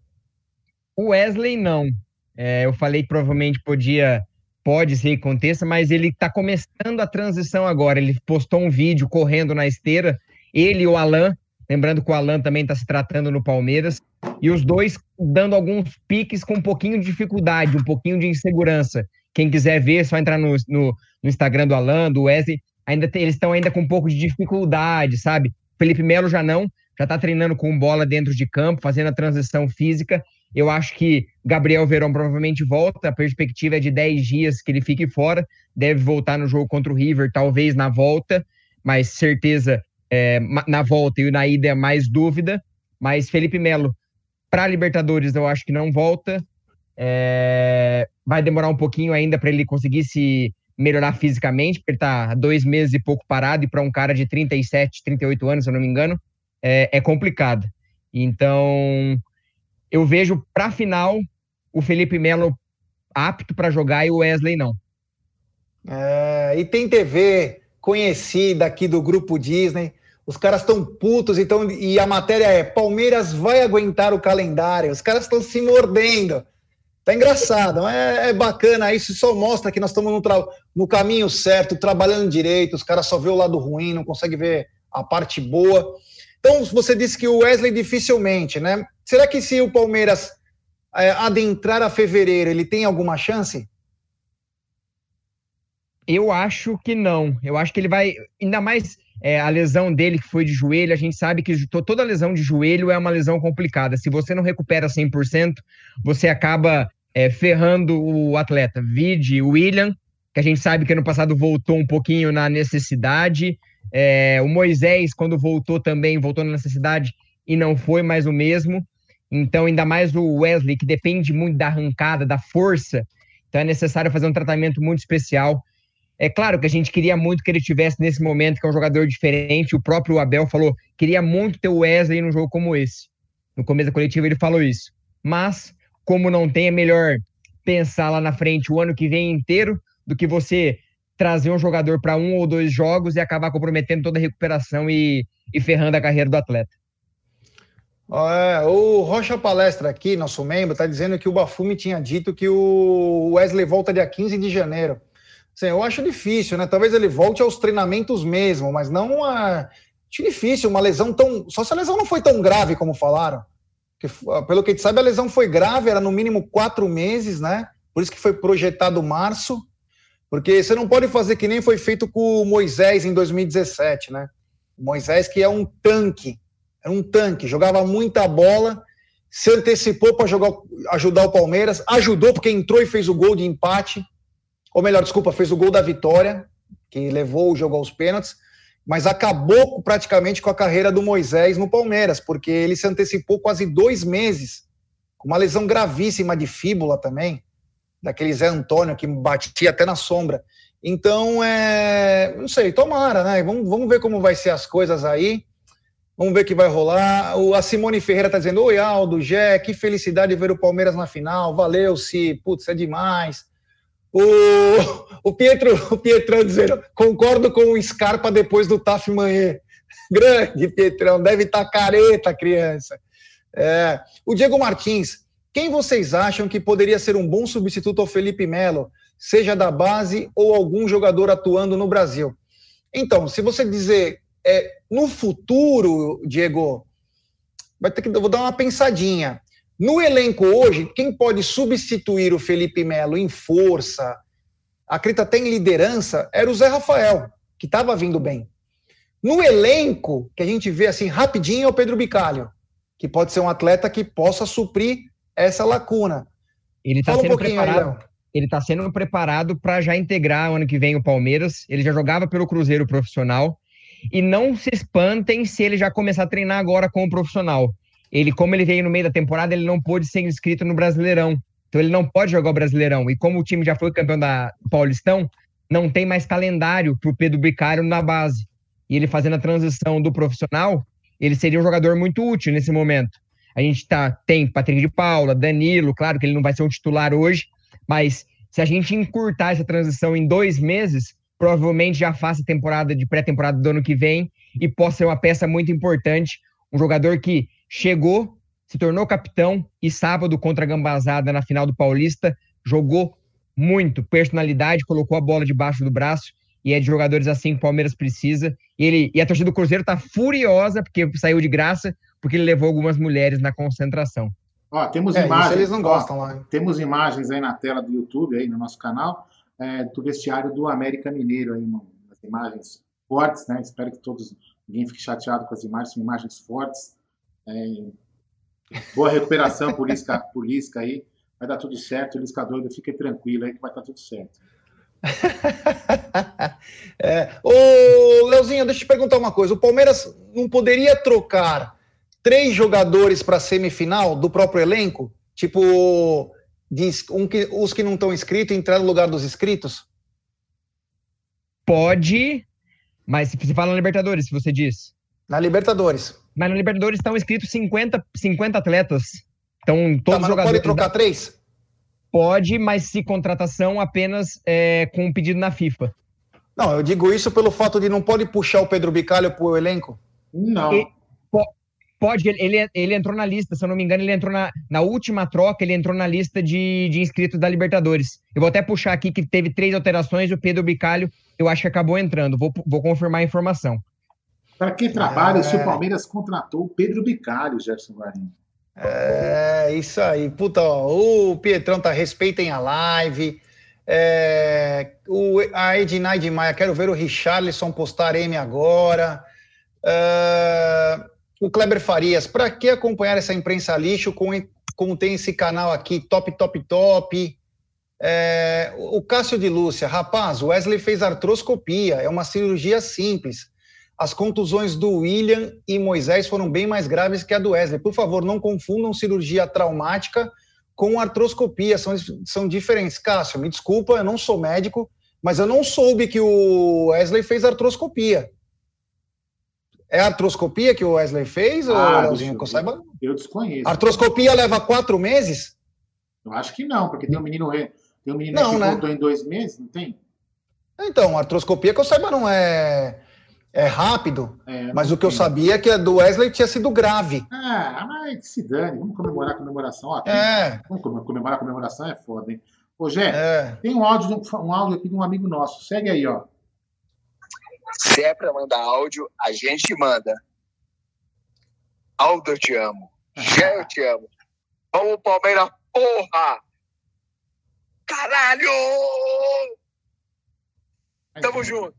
D: O Wesley não. É, eu falei que provavelmente podia, pode ser que aconteça, mas ele está começando a transição agora. Ele postou um vídeo correndo na esteira, ele e o Alan, lembrando que o Alan também está se tratando no Palmeiras, e os dois dando alguns piques com um pouquinho de dificuldade, um pouquinho de insegurança. Quem quiser ver, é só entrar no, no, no Instagram do Alan, do Wesley, ainda tem, eles estão ainda com um pouco de dificuldade, sabe? Felipe Melo já não, já está treinando com bola dentro de campo, fazendo a transição física. Eu acho que Gabriel Verão provavelmente volta, a perspectiva é de 10 dias que ele fique fora, deve voltar no jogo contra o River, talvez na volta, mas certeza é, na volta e na ida é mais dúvida. Mas Felipe Melo, para Libertadores, eu acho que não volta. É, vai demorar um pouquinho ainda para ele conseguir se melhorar fisicamente, porque ele tá dois meses e pouco parado, e para um cara de 37, 38 anos, se eu não me engano, é, é complicado. Então, eu vejo para final o Felipe Melo apto para jogar e o Wesley não.
C: É, e tem TV conhecida aqui do grupo Disney. Os caras estão putos então, e a matéria é: Palmeiras vai aguentar o calendário. Os caras estão se mordendo. Tá engraçado, é, é, bacana, isso só mostra que nós estamos no, no, caminho certo, trabalhando direito, os caras só vê o lado ruim, não consegue ver a parte boa. Então, você disse que o Wesley dificilmente, né? Será que se o Palmeiras é, adentrar a fevereiro, ele tem alguma chance?
D: Eu acho que não. Eu acho que ele vai. Ainda mais é, a lesão dele, que foi de joelho, a gente sabe que toda lesão de joelho é uma lesão complicada. Se você não recupera 100%, você acaba é, ferrando o atleta. Vide William, que a gente sabe que ano passado voltou um pouquinho na necessidade. É, o Moisés, quando voltou também, voltou na necessidade e não foi mais o mesmo. Então, ainda mais o Wesley, que depende muito da arrancada, da força. Então, é necessário fazer um tratamento muito especial. É claro que a gente queria muito que ele tivesse nesse momento, que é um jogador diferente. O próprio Abel falou, queria muito ter o Wesley num jogo como esse. No começo da coletiva ele falou isso. Mas, como não tem, é melhor pensar lá na frente o ano que vem inteiro do que você trazer um jogador para um ou dois jogos e acabar comprometendo toda a recuperação e, e ferrando a carreira do atleta.
C: É, o Rocha Palestra aqui, nosso membro, está dizendo que o Bafumi tinha dito que o Wesley volta dia 15 de janeiro. Assim, eu acho difícil, né? Talvez ele volte aos treinamentos mesmo, mas não a. Acho difícil, uma lesão tão. Só se a lesão não foi tão grave como falaram. Que, pelo que a gente sabe, a lesão foi grave, era no mínimo quatro meses, né? Por isso que foi projetado março. Porque você não pode fazer que nem foi feito com o Moisés em 2017, né? O Moisés, que é um tanque, é um tanque, jogava muita bola, se antecipou para ajudar o Palmeiras, ajudou porque entrou e fez o gol de empate ou melhor, desculpa, fez o gol da vitória, que levou o jogo aos pênaltis, mas acabou praticamente com a carreira do Moisés no Palmeiras, porque ele se antecipou quase dois meses, com uma lesão gravíssima de fíbula também, daquele Zé Antônio que batia até na sombra. Então, é, não sei, tomara, né? Vamos, vamos ver como vai ser as coisas aí. Vamos ver o que vai rolar. O, a Simone Ferreira está dizendo: Oi, Aldo, Jé, que felicidade ver o Palmeiras na final. Valeu, Si. Putz, é demais. O, o Pietro, o Pietrão dizendo, concordo com o Scarpa depois do Taf Manhã. Grande Pietrão, deve estar tá careta, criança. É, o Diego Martins, quem vocês acham que poderia ser um bom substituto ao Felipe Melo, seja da base ou algum jogador atuando no Brasil? Então, se você dizer é, no futuro, Diego, vai ter que vou dar uma pensadinha. No elenco hoje, quem pode substituir o Felipe Melo em força, acredita até em liderança, era o Zé Rafael, que estava vindo bem. No elenco, que a gente vê assim rapidinho, é o Pedro Bicalho, que pode ser um atleta que possa suprir essa lacuna.
D: Ele está sendo um preparado. Ele está sendo preparado para já integrar ano que vem o Palmeiras. Ele já jogava pelo Cruzeiro profissional. E não se espantem se ele já começar a treinar agora com o profissional ele, como ele veio no meio da temporada, ele não pôde ser inscrito no Brasileirão. Então ele não pode jogar o Brasileirão. E como o time já foi campeão da Paulistão, não tem mais calendário para o Pedro Bicário na base. E ele fazendo a transição do profissional, ele seria um jogador muito útil nesse momento. A gente tá, tem Patrick de Paula, Danilo, claro que ele não vai ser um titular hoje, mas se a gente encurtar essa transição em dois meses, provavelmente já faça temporada de pré-temporada do ano que vem e possa ser uma peça muito importante, um jogador que chegou, se tornou capitão e sábado contra a Gambazada na final do Paulista, jogou muito, personalidade, colocou a bola debaixo do braço e é de jogadores assim que o Palmeiras precisa. Ele, e a torcida do Cruzeiro tá furiosa porque saiu de graça, porque ele levou algumas mulheres na concentração.
B: Ó, temos é, imagens. Eles não gostam ó, lá. Temos imagens aí na tela do YouTube, aí no nosso canal, é, do vestiário do América Mineiro, aí, as imagens fortes, né? Espero que todos ninguém fique chateado com as imagens, são imagens fortes. É, boa recuperação por Lisca, por Lisca aí. Vai dar tudo certo, Lisca doido, fique tranquilo aí que vai estar tudo certo.
C: é. Ô, Leozinho, deixa eu te perguntar uma coisa. O Palmeiras não poderia trocar três jogadores para semifinal do próprio elenco? Tipo, um que, os que não estão inscritos entrar no lugar dos inscritos?
D: Pode, mas se fala na Libertadores, se você diz.
C: Na Libertadores.
D: Mas na Libertadores estão inscritos 50, 50 atletas. Então, todos tá, os jogadores.
C: Pode trocar da... três?
D: Pode, mas se contratação apenas é, com um pedido na FIFA.
C: Não, eu digo isso pelo fato de não pode puxar o Pedro Bicalho para o elenco?
B: Não. E,
D: pode, ele, ele entrou na lista, se eu não me engano, ele entrou na, na última troca, ele entrou na lista de, de inscritos da Libertadores. Eu vou até puxar aqui que teve três alterações, o Pedro Bicalho, eu acho que acabou entrando. Vou, vou confirmar a informação.
B: Para que trabalha é... se o Palmeiras contratou o Pedro Bicalho, Gerson Guarini?
C: É, isso aí. Puta, ó, o Pietrão tá respeitem a live. É, o, a Ednai de Maia, quero ver o Richarlison postar M agora. É, o Kleber Farias, para que acompanhar essa imprensa lixo com, como tem esse canal aqui, top, top, top? É, o Cássio de Lúcia, rapaz, o Wesley fez artroscopia, é uma cirurgia simples. As contusões do William e Moisés foram bem mais graves que a do Wesley. Por favor, não confundam cirurgia traumática com artroscopia, são, são diferentes. Cássio, me desculpa, eu não sou médico, mas eu não soube que o Wesley fez artroscopia. É a artroscopia que o Wesley fez, ah, ou
B: eu, saiba? Eu desconheço.
C: Artroscopia leva quatro meses?
B: Eu acho que não, porque tem um menino, tem um menino não, que né? voltou em dois meses, não tem?
C: Então, artroscopia que eu saiba não é é rápido, é, mas o que eu sabia é que a do Wesley tinha sido grave.
B: Ah, mas se dane, vamos comemorar a comemoração. Ó, tem, é. Vamos comemorar a comemoração, é foda, hein? Ô, Jé, é. tem um áudio, um áudio aqui de um amigo nosso. Segue aí, ó.
Q: Se é pra mandar áudio, a gente manda. Aldo, eu te amo. Jé, eu te amo. Vamos, Palmeiras, porra! Caralho! Tamo junto.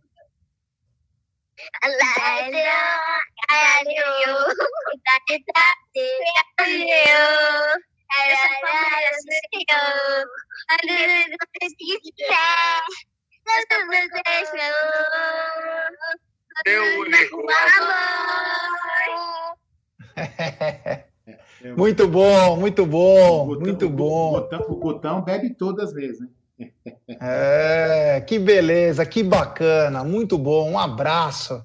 C: Muito bom, muito bom, muito bom.
B: O Gutão, o Gutão bebe todas mesmo, hein?
C: É, que beleza, que bacana, muito bom, um abraço.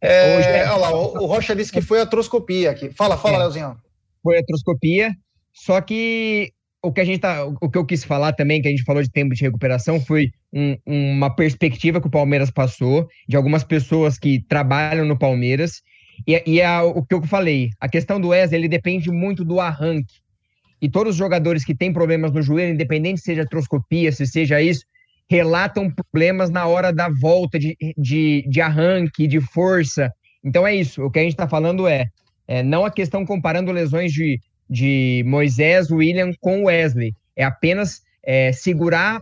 C: É, Hoje, olha lá, o, o, Rocha disse que foi atroscopia aqui. Fala, fala, é, Leozinho.
D: Foi atroscopia, só que o que a gente tá, o que eu quis falar também, que a gente falou de tempo de recuperação, foi um, uma perspectiva que o Palmeiras passou, de algumas pessoas que trabalham no Palmeiras, e, e é o que eu falei, a questão do Wesley, ele depende muito do arranque e todos os jogadores que têm problemas no joelho, independente seja atroscopia, se seja isso, relatam problemas na hora da volta de, de, de arranque, de força. Então é isso. O que a gente está falando é, é, não a questão comparando lesões de, de Moisés, William com Wesley. É apenas é, segurar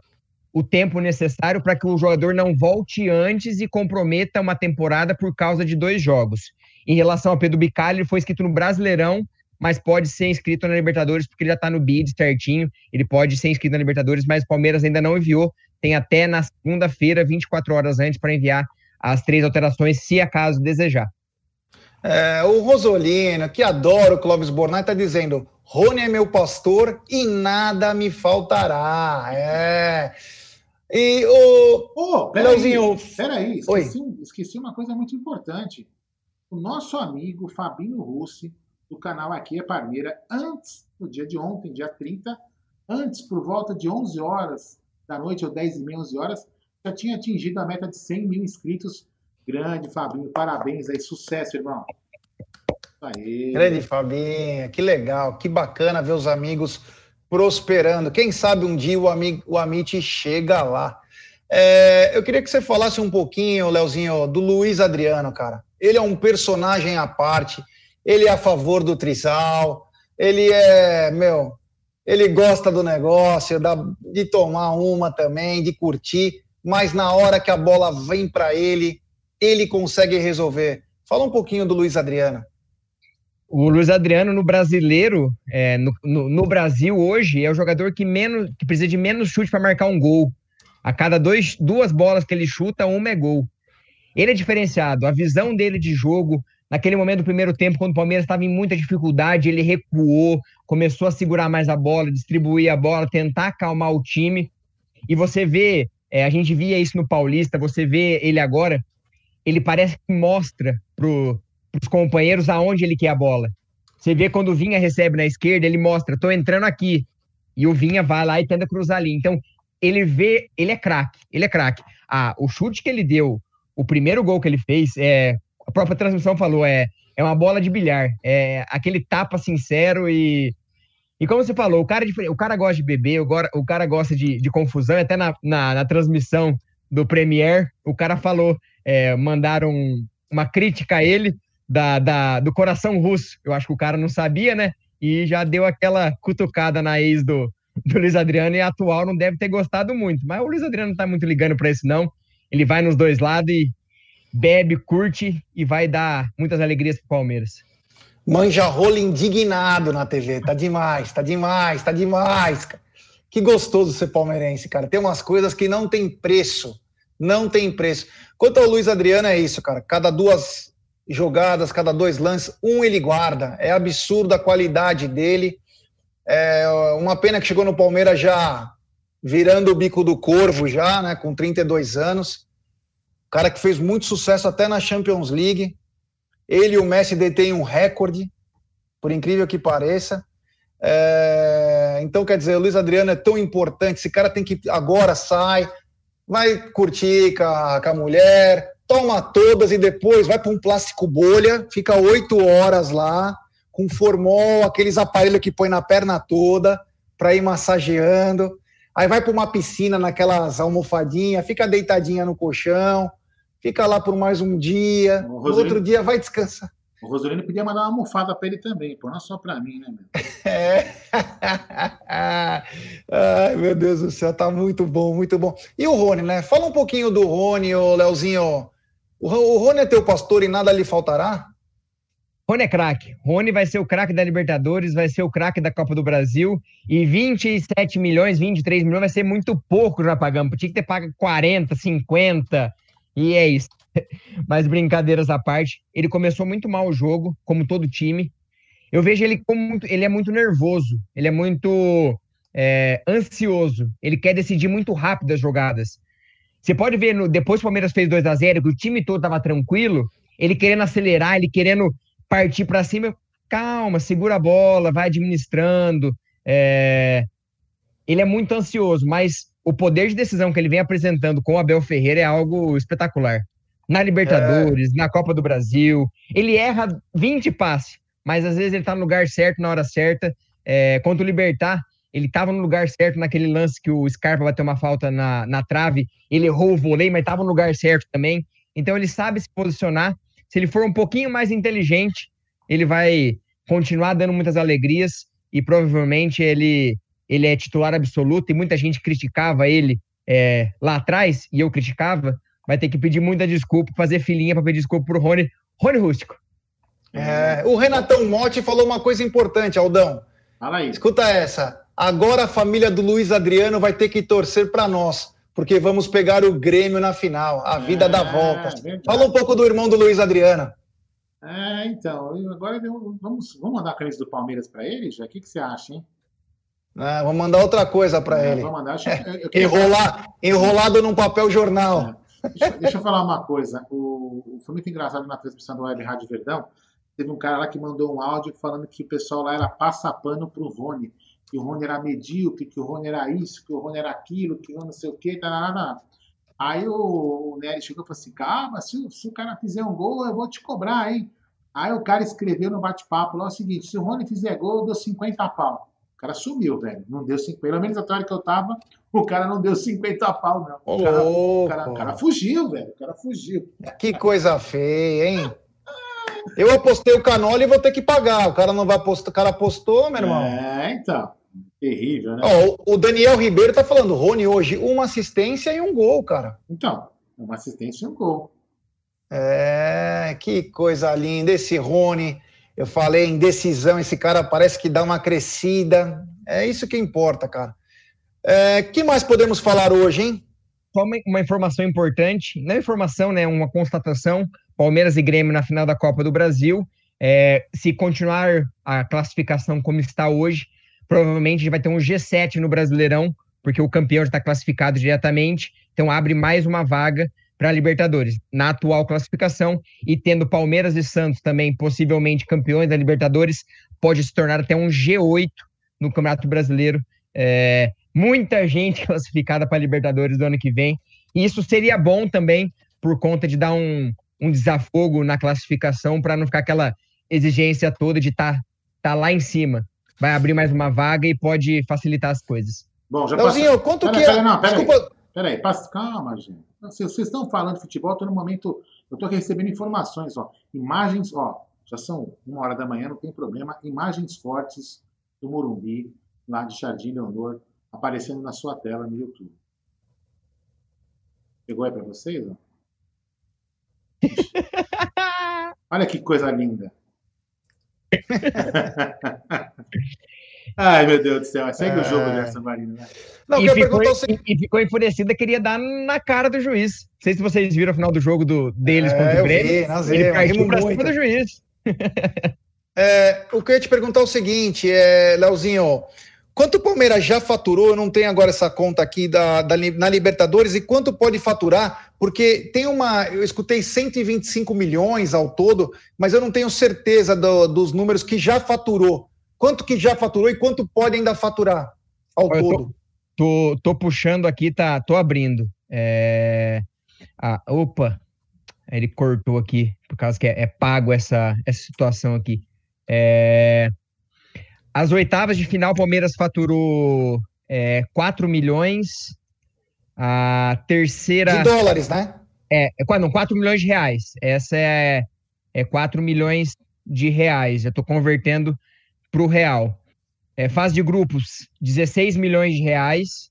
D: o tempo necessário para que o jogador não volte antes e comprometa uma temporada por causa de dois jogos. Em relação a Pedro Bicalho, ele foi escrito no Brasileirão mas pode ser inscrito na Libertadores porque ele já está no bid certinho. Ele pode ser inscrito na Libertadores, mas o Palmeiras ainda não enviou. Tem até na segunda-feira, 24 horas antes, para enviar as três alterações, se acaso desejar.
C: É, o Rosolino, que adora o Clóvis Bornai, está dizendo: Rony é meu pastor e nada me faltará. É. E o.
B: Oh, peraí, peraí esqueci, esqueci uma coisa muito importante. O nosso amigo Fabinho Russi do canal Aqui é Parmeira, antes, no dia de ontem, dia 30, antes, por volta de 11 horas da noite, ou 10 e meia, 11 horas, já tinha atingido a meta de 100 mil inscritos. Grande, Fabinho, parabéns aí, sucesso, irmão.
C: Aê. Grande Fabinho, que legal, que bacana ver os amigos prosperando. Quem sabe um dia o, amigo, o Amit chega lá. É, eu queria que você falasse um pouquinho, Leozinho, do Luiz Adriano, cara. Ele é um personagem à parte ele é a favor do trisal, ele é, meu, ele gosta do negócio, de tomar uma também, de curtir, mas na hora que a bola vem para ele, ele consegue resolver. Fala um pouquinho do Luiz Adriano.
D: O Luiz Adriano no brasileiro, é, no, no, no, Brasil hoje, é o jogador que menos que precisa de menos chute para marcar um gol. A cada dois, duas bolas que ele chuta, uma é gol. Ele é diferenciado, a visão dele de jogo, Naquele momento do primeiro tempo, quando o Palmeiras estava em muita dificuldade, ele recuou, começou a segurar mais a bola, distribuir a bola, tentar acalmar o time. E você vê, é, a gente via isso no Paulista, você vê ele agora, ele parece que mostra para os companheiros aonde ele quer a bola. Você vê quando o Vinha recebe na esquerda, ele mostra, tô entrando aqui. E o Vinha vai lá e tenta cruzar ali. Então, ele vê, ele é craque, ele é craque. Ah, o chute que ele deu, o primeiro gol que ele fez, é, a própria transmissão falou, é, é uma bola de bilhar. É aquele tapa sincero e. E como você falou, o cara, o cara gosta de beber, o cara, o cara gosta de, de confusão, até na, na, na transmissão do Premier, o cara falou, é, mandaram uma crítica a ele da, da, do coração russo. Eu acho que o cara não sabia, né? E já deu aquela cutucada na ex do, do Luiz Adriano e a atual não deve ter gostado muito. Mas o Luiz Adriano não tá muito ligando para isso, não. Ele vai nos dois lados e bebe, curte e vai dar muitas alegrias pro Palmeiras.
C: Manja rolo indignado na TV. Tá demais, tá demais, tá demais. Que gostoso ser palmeirense, cara. Tem umas coisas que não tem preço. Não tem preço. Quanto ao Luiz Adriano, é isso, cara. Cada duas jogadas, cada dois lances, um ele guarda. É absurdo a qualidade dele. É uma pena que chegou no Palmeiras já virando o bico do corvo, já, né? Com 32 anos. Cara que fez muito sucesso até na Champions League. Ele e o Messi detêm um recorde, por incrível que pareça. É... Então, quer dizer, o Luiz Adriano é tão importante. Esse cara tem que. Agora sai, vai curtir com a, com a mulher, toma todas e depois vai para um plástico bolha, fica oito horas lá, com formol, aqueles aparelhos que põe na perna toda, para ir massageando. Aí vai para uma piscina naquelas almofadinhas, fica deitadinha no colchão, fica lá por mais um dia, no outro dia vai descansar.
B: O Rosolino podia mandar uma almofada para ele também, pô, não só para mim, né, meu? É.
C: Ai, meu Deus do céu, tá muito bom, muito bom. E o Rony, né? Fala um pouquinho do Rony, ô Leozinho. O, o Rony é teu pastor e nada lhe faltará?
D: Rony é craque. Rony vai ser o craque da Libertadores, vai ser o craque da Copa do Brasil. E 27 milhões, 23 milhões vai ser muito pouco já pagamos. Tinha que ter pago 40, 50. E é isso. Mas brincadeiras à parte, ele começou muito mal o jogo, como todo time. Eu vejo ele como muito, ele é muito nervoso, ele é muito é, ansioso, ele quer decidir muito rápido as jogadas. Você pode ver, no, depois que o Palmeiras fez 2 a 0 que o time todo estava tranquilo, ele querendo acelerar, ele querendo partir para cima. Calma, segura a bola, vai administrando. É... Ele é muito ansioso, mas o poder de decisão que ele vem apresentando com o Abel Ferreira é algo espetacular na Libertadores, é. na Copa do Brasil. Ele erra 20 passes, mas às vezes ele tá no lugar certo na hora certa. É, contra o Libertar, ele estava no lugar certo naquele lance que o Scarpa bateu uma falta na, na trave. Ele errou o vôlei, mas estava no lugar certo também. Então ele sabe se posicionar. Se ele for um pouquinho mais inteligente, ele vai continuar dando muitas alegrias e provavelmente ele, ele é titular absoluto. E muita gente criticava ele é, lá atrás, e eu criticava, vai ter que pedir muita desculpa, fazer filinha para pedir desculpa pro Rony, Rony Rústico.
C: É, o Renatão Motti falou uma coisa importante, Aldão.
B: Fala aí.
C: Escuta essa. Agora a família do Luiz Adriano vai ter que torcer para nós, porque vamos pegar o Grêmio na final. A vida é, dá volta. Fala um pouco do irmão do Luiz Adriano.
B: É, então, agora vamos, vamos mandar a camisa do Palmeiras para ele, já? O que, que você acha, hein?
C: É, vamos mandar outra coisa para é, ele. Mandar. Eu, eu Enrolar, enrolado num papel jornal.
B: Deixa, deixa, eu falar uma coisa. O, foi muito engraçado na transmissão do Web Rádio Verdão. Teve um cara lá que mandou um áudio falando que o pessoal lá era passapano pro Rony. Que o Rony era medíocre, que o Rony era isso, que o Rony era aquilo, que eu não sei o quê. Tá, Aí o, o Nery chegou e falou assim: calma, se, se o cara fizer um gol, eu vou te cobrar, hein? Aí o cara escreveu no bate-papo lá o seguinte: se o Rony fizer gol, eu dou 50 pau. O cara sumiu, velho. Não deu 50. Pelo menos a hora que eu tava, o cara não deu 50 pau, não. O cara, o cara, o cara fugiu, velho. O cara fugiu.
C: Que coisa feia, hein? Eu apostei o Canola e vou ter que pagar. O cara não vai apostar. O cara apostou, meu irmão.
B: É, então. Terrível, né?
C: Ó, o Daniel Ribeiro tá falando, Rony, hoje uma assistência e um gol, cara.
B: Então, uma assistência e um gol.
C: É, que coisa linda. Esse Rony, eu falei em decisão, esse cara parece que dá uma crescida. É isso que importa, cara. É, que mais podemos falar hoje, hein?
D: Só uma, uma, informação importante, não é informação, né? Uma constatação: Palmeiras e Grêmio na final da Copa do Brasil. É, se continuar a classificação como está hoje, provavelmente a gente vai ter um G7 no Brasileirão, porque o campeão já está classificado diretamente, então abre mais uma vaga para a Libertadores na atual classificação e tendo Palmeiras e Santos também possivelmente campeões da Libertadores, pode se tornar até um G8 no Campeonato Brasileiro. É, muita gente classificada para a Libertadores do ano que vem. E isso seria bom também por conta de dar um, um desafogo na classificação para não ficar aquela exigência toda de estar tá, tá lá em cima. Vai abrir mais uma vaga e pode facilitar as coisas.
B: Bom, já
C: Leozinho,
B: passou.
C: quanto
B: Pera,
C: que
B: pera, não, pera
C: Desculpa.
B: Aí, pera aí, passa, calma, gente. Vocês, vocês estão falando de futebol, estou no momento. Eu estou recebendo informações, ó. Imagens, ó. Já são uma hora da manhã, não tem problema. Imagens fortes do Morumbi, lá de Jardim Leonor, aparecendo na sua tela no YouTube. Chegou aí para vocês? Ó? Olha que coisa linda. Ai, meu Deus do céu. Segue o jogo,
D: É.
B: Gerson Marino, né?
D: e, ficou, e- e ficou enfurecida, queria dar na cara do juiz. Não sei se vocês viram o final do jogo do, deles
C: É,
D: contra o Grêmio.
C: vi, nós
D: ele
C: rimos
D: pra cima do juiz.
C: É, o que eu ia te perguntar é o seguinte, é, Leozinho, quanto o Palmeiras já faturou? Eu não tenho agora essa conta aqui da, da na Libertadores e quanto pode faturar? Porque tem uma. Eu escutei 125 milhões ao todo, mas eu não tenho certeza do- dos números que já faturou. Quanto que já faturou e quanto pode ainda faturar ao
D: Eu tô-
C: todo?
D: Tô, tô puxando aqui, tá, tô abrindo. É... Ah, opa, ele cortou aqui, por causa que é, é pago essa, essa situação aqui. É... As oitavas de final, o Palmeiras faturou é, 4 milhões. A terceira.
C: De dólares, né?
D: É, é não, 4 milhões de reais. Essa é, é 4 milhões de reais. Eu tô convertendo pro real. É, fase de grupos, 16 milhões de reais.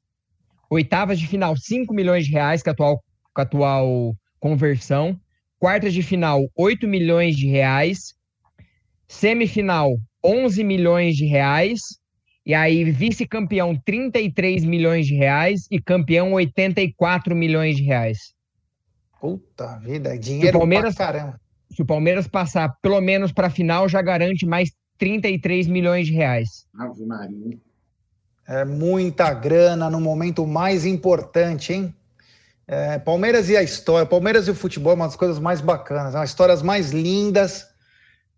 D: Oitavas de final, 5 milhões de reais, com a atual, com a atual conversão. Quartas de final, 8 milhões de reais. Semifinal, 11 milhões de reais. E aí, vice-campeão, 33 milhões de reais. E campeão, 84 milhões de reais.
C: Puta vida, é
D: Se o
C: dinheiro
D: Palmeiras,
C: pra caramba.
D: se o Palmeiras passar pelo menos para a final, já garante mais 33 milhões de reais.
B: Ave Maria.
C: É muita grana no momento mais importante, hein? É, Palmeiras e a história, Palmeiras e o futebol é uma das coisas mais bacanas, são as histórias mais lindas.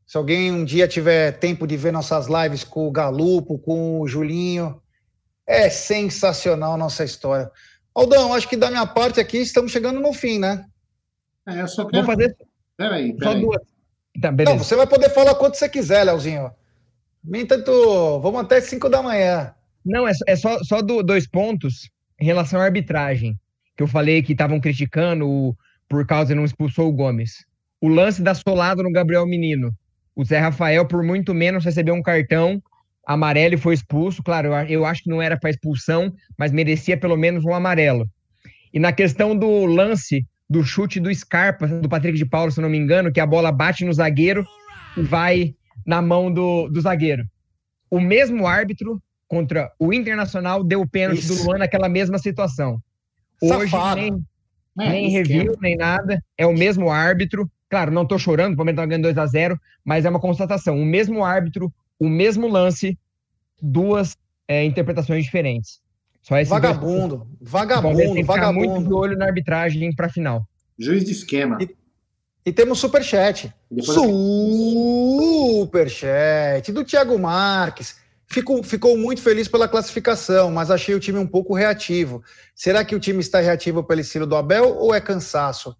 C: Se alguém um dia tiver tempo de ver nossas lives com o Galupo, com o Julinho, é sensacional nossa história. Aldão, acho que da minha parte aqui estamos chegando no fim, né?
B: É, eu só
D: Vou
B: quero.
D: fazer
B: Peraí,
D: só
B: peraí.
D: duas. Tá,
C: Não, você vai poder falar quanto você quiser, Leozinho. No entanto, vamos até 5 da manhã.
D: Não, é, só- é só, só do- dois pontos em relação à arbitragem, que eu falei que estavam criticando o- por causa de não expulsou o Gomes. O lance da solada no Gabriel Menino. O Zé Rafael, por muito menos, recebeu um cartão amarelo e foi expulso. Claro, eu, acho que não era para expulsão, mas merecia pelo menos um amarelo. E na questão do lance do chute do Scarpa, do Patrick de Paulo, se não me engano, que a bola bate no zagueiro e vai na mão do, do zagueiro. O mesmo árbitro contra o Internacional deu o pênalti
C: Isso.
D: do Luan naquela mesma situação. Hoje
C: Safado.
D: nem,
B: É,
D: nem
B: esquema.
D: review, nem nada. É o mesmo árbitro. Claro, não tô chorando, o Palmeiras tá ganhando 2 a 0 mas é uma constatação. O mesmo árbitro, o mesmo lance, duas é, interpretações diferentes. Só esse
C: Vagabundo,
D: O Palmeiras
C: vagabundo,
D: tem que ficar muito
C: vagabundo.
D: de olho na arbitragem para final.
B: Juiz de esquema.
C: E temos superchat.
B: Depois
C: Superchat do Thiago Marques. Fico, ficou muito feliz pela classificação, mas achei o time um pouco reativo. Será que o time está reativo pelo estilo do Abel ou é cansaço?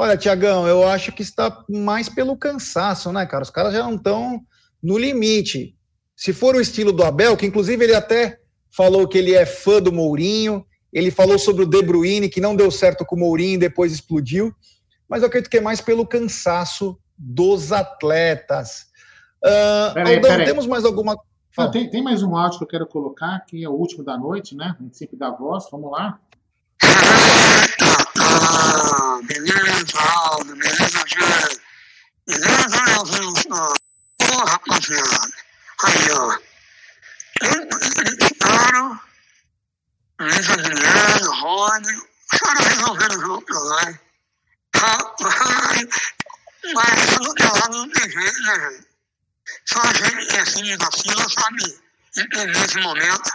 C: Olha, Tiagão, eu acho que está mais pelo cansaço, né, cara? Os caras já não estão no limite. Se for o estilo do Abel, que inclusive ele até falou que ele é fã do Mourinho, ele falou sobre o De Bruyne, que não deu certo com o Mourinho e depois explodiu, mas eu acredito que é mais pelo cansaço dos atletas. Ah,
B: Peraí,
C: Aldão,
B: peraí.
C: temos mais alguma
B: Ah, tem, tem mais um áudio que eu quero colocar, que é o último da noite, né? A gente sempre dá voz. Vamos lá.
I: Ah, beleza, Aldo, beleza, Jé? Beleza, Leozinho? Ô, rapaziada. Aí, ó. Cristiano, Luiz Adriano, Rony. Os caras resolveram o jogo lá. hein? Rapaz, mas isso que lá não tem jeito, né, gente? Só a gente que é assim da fila sabe entender esse momento.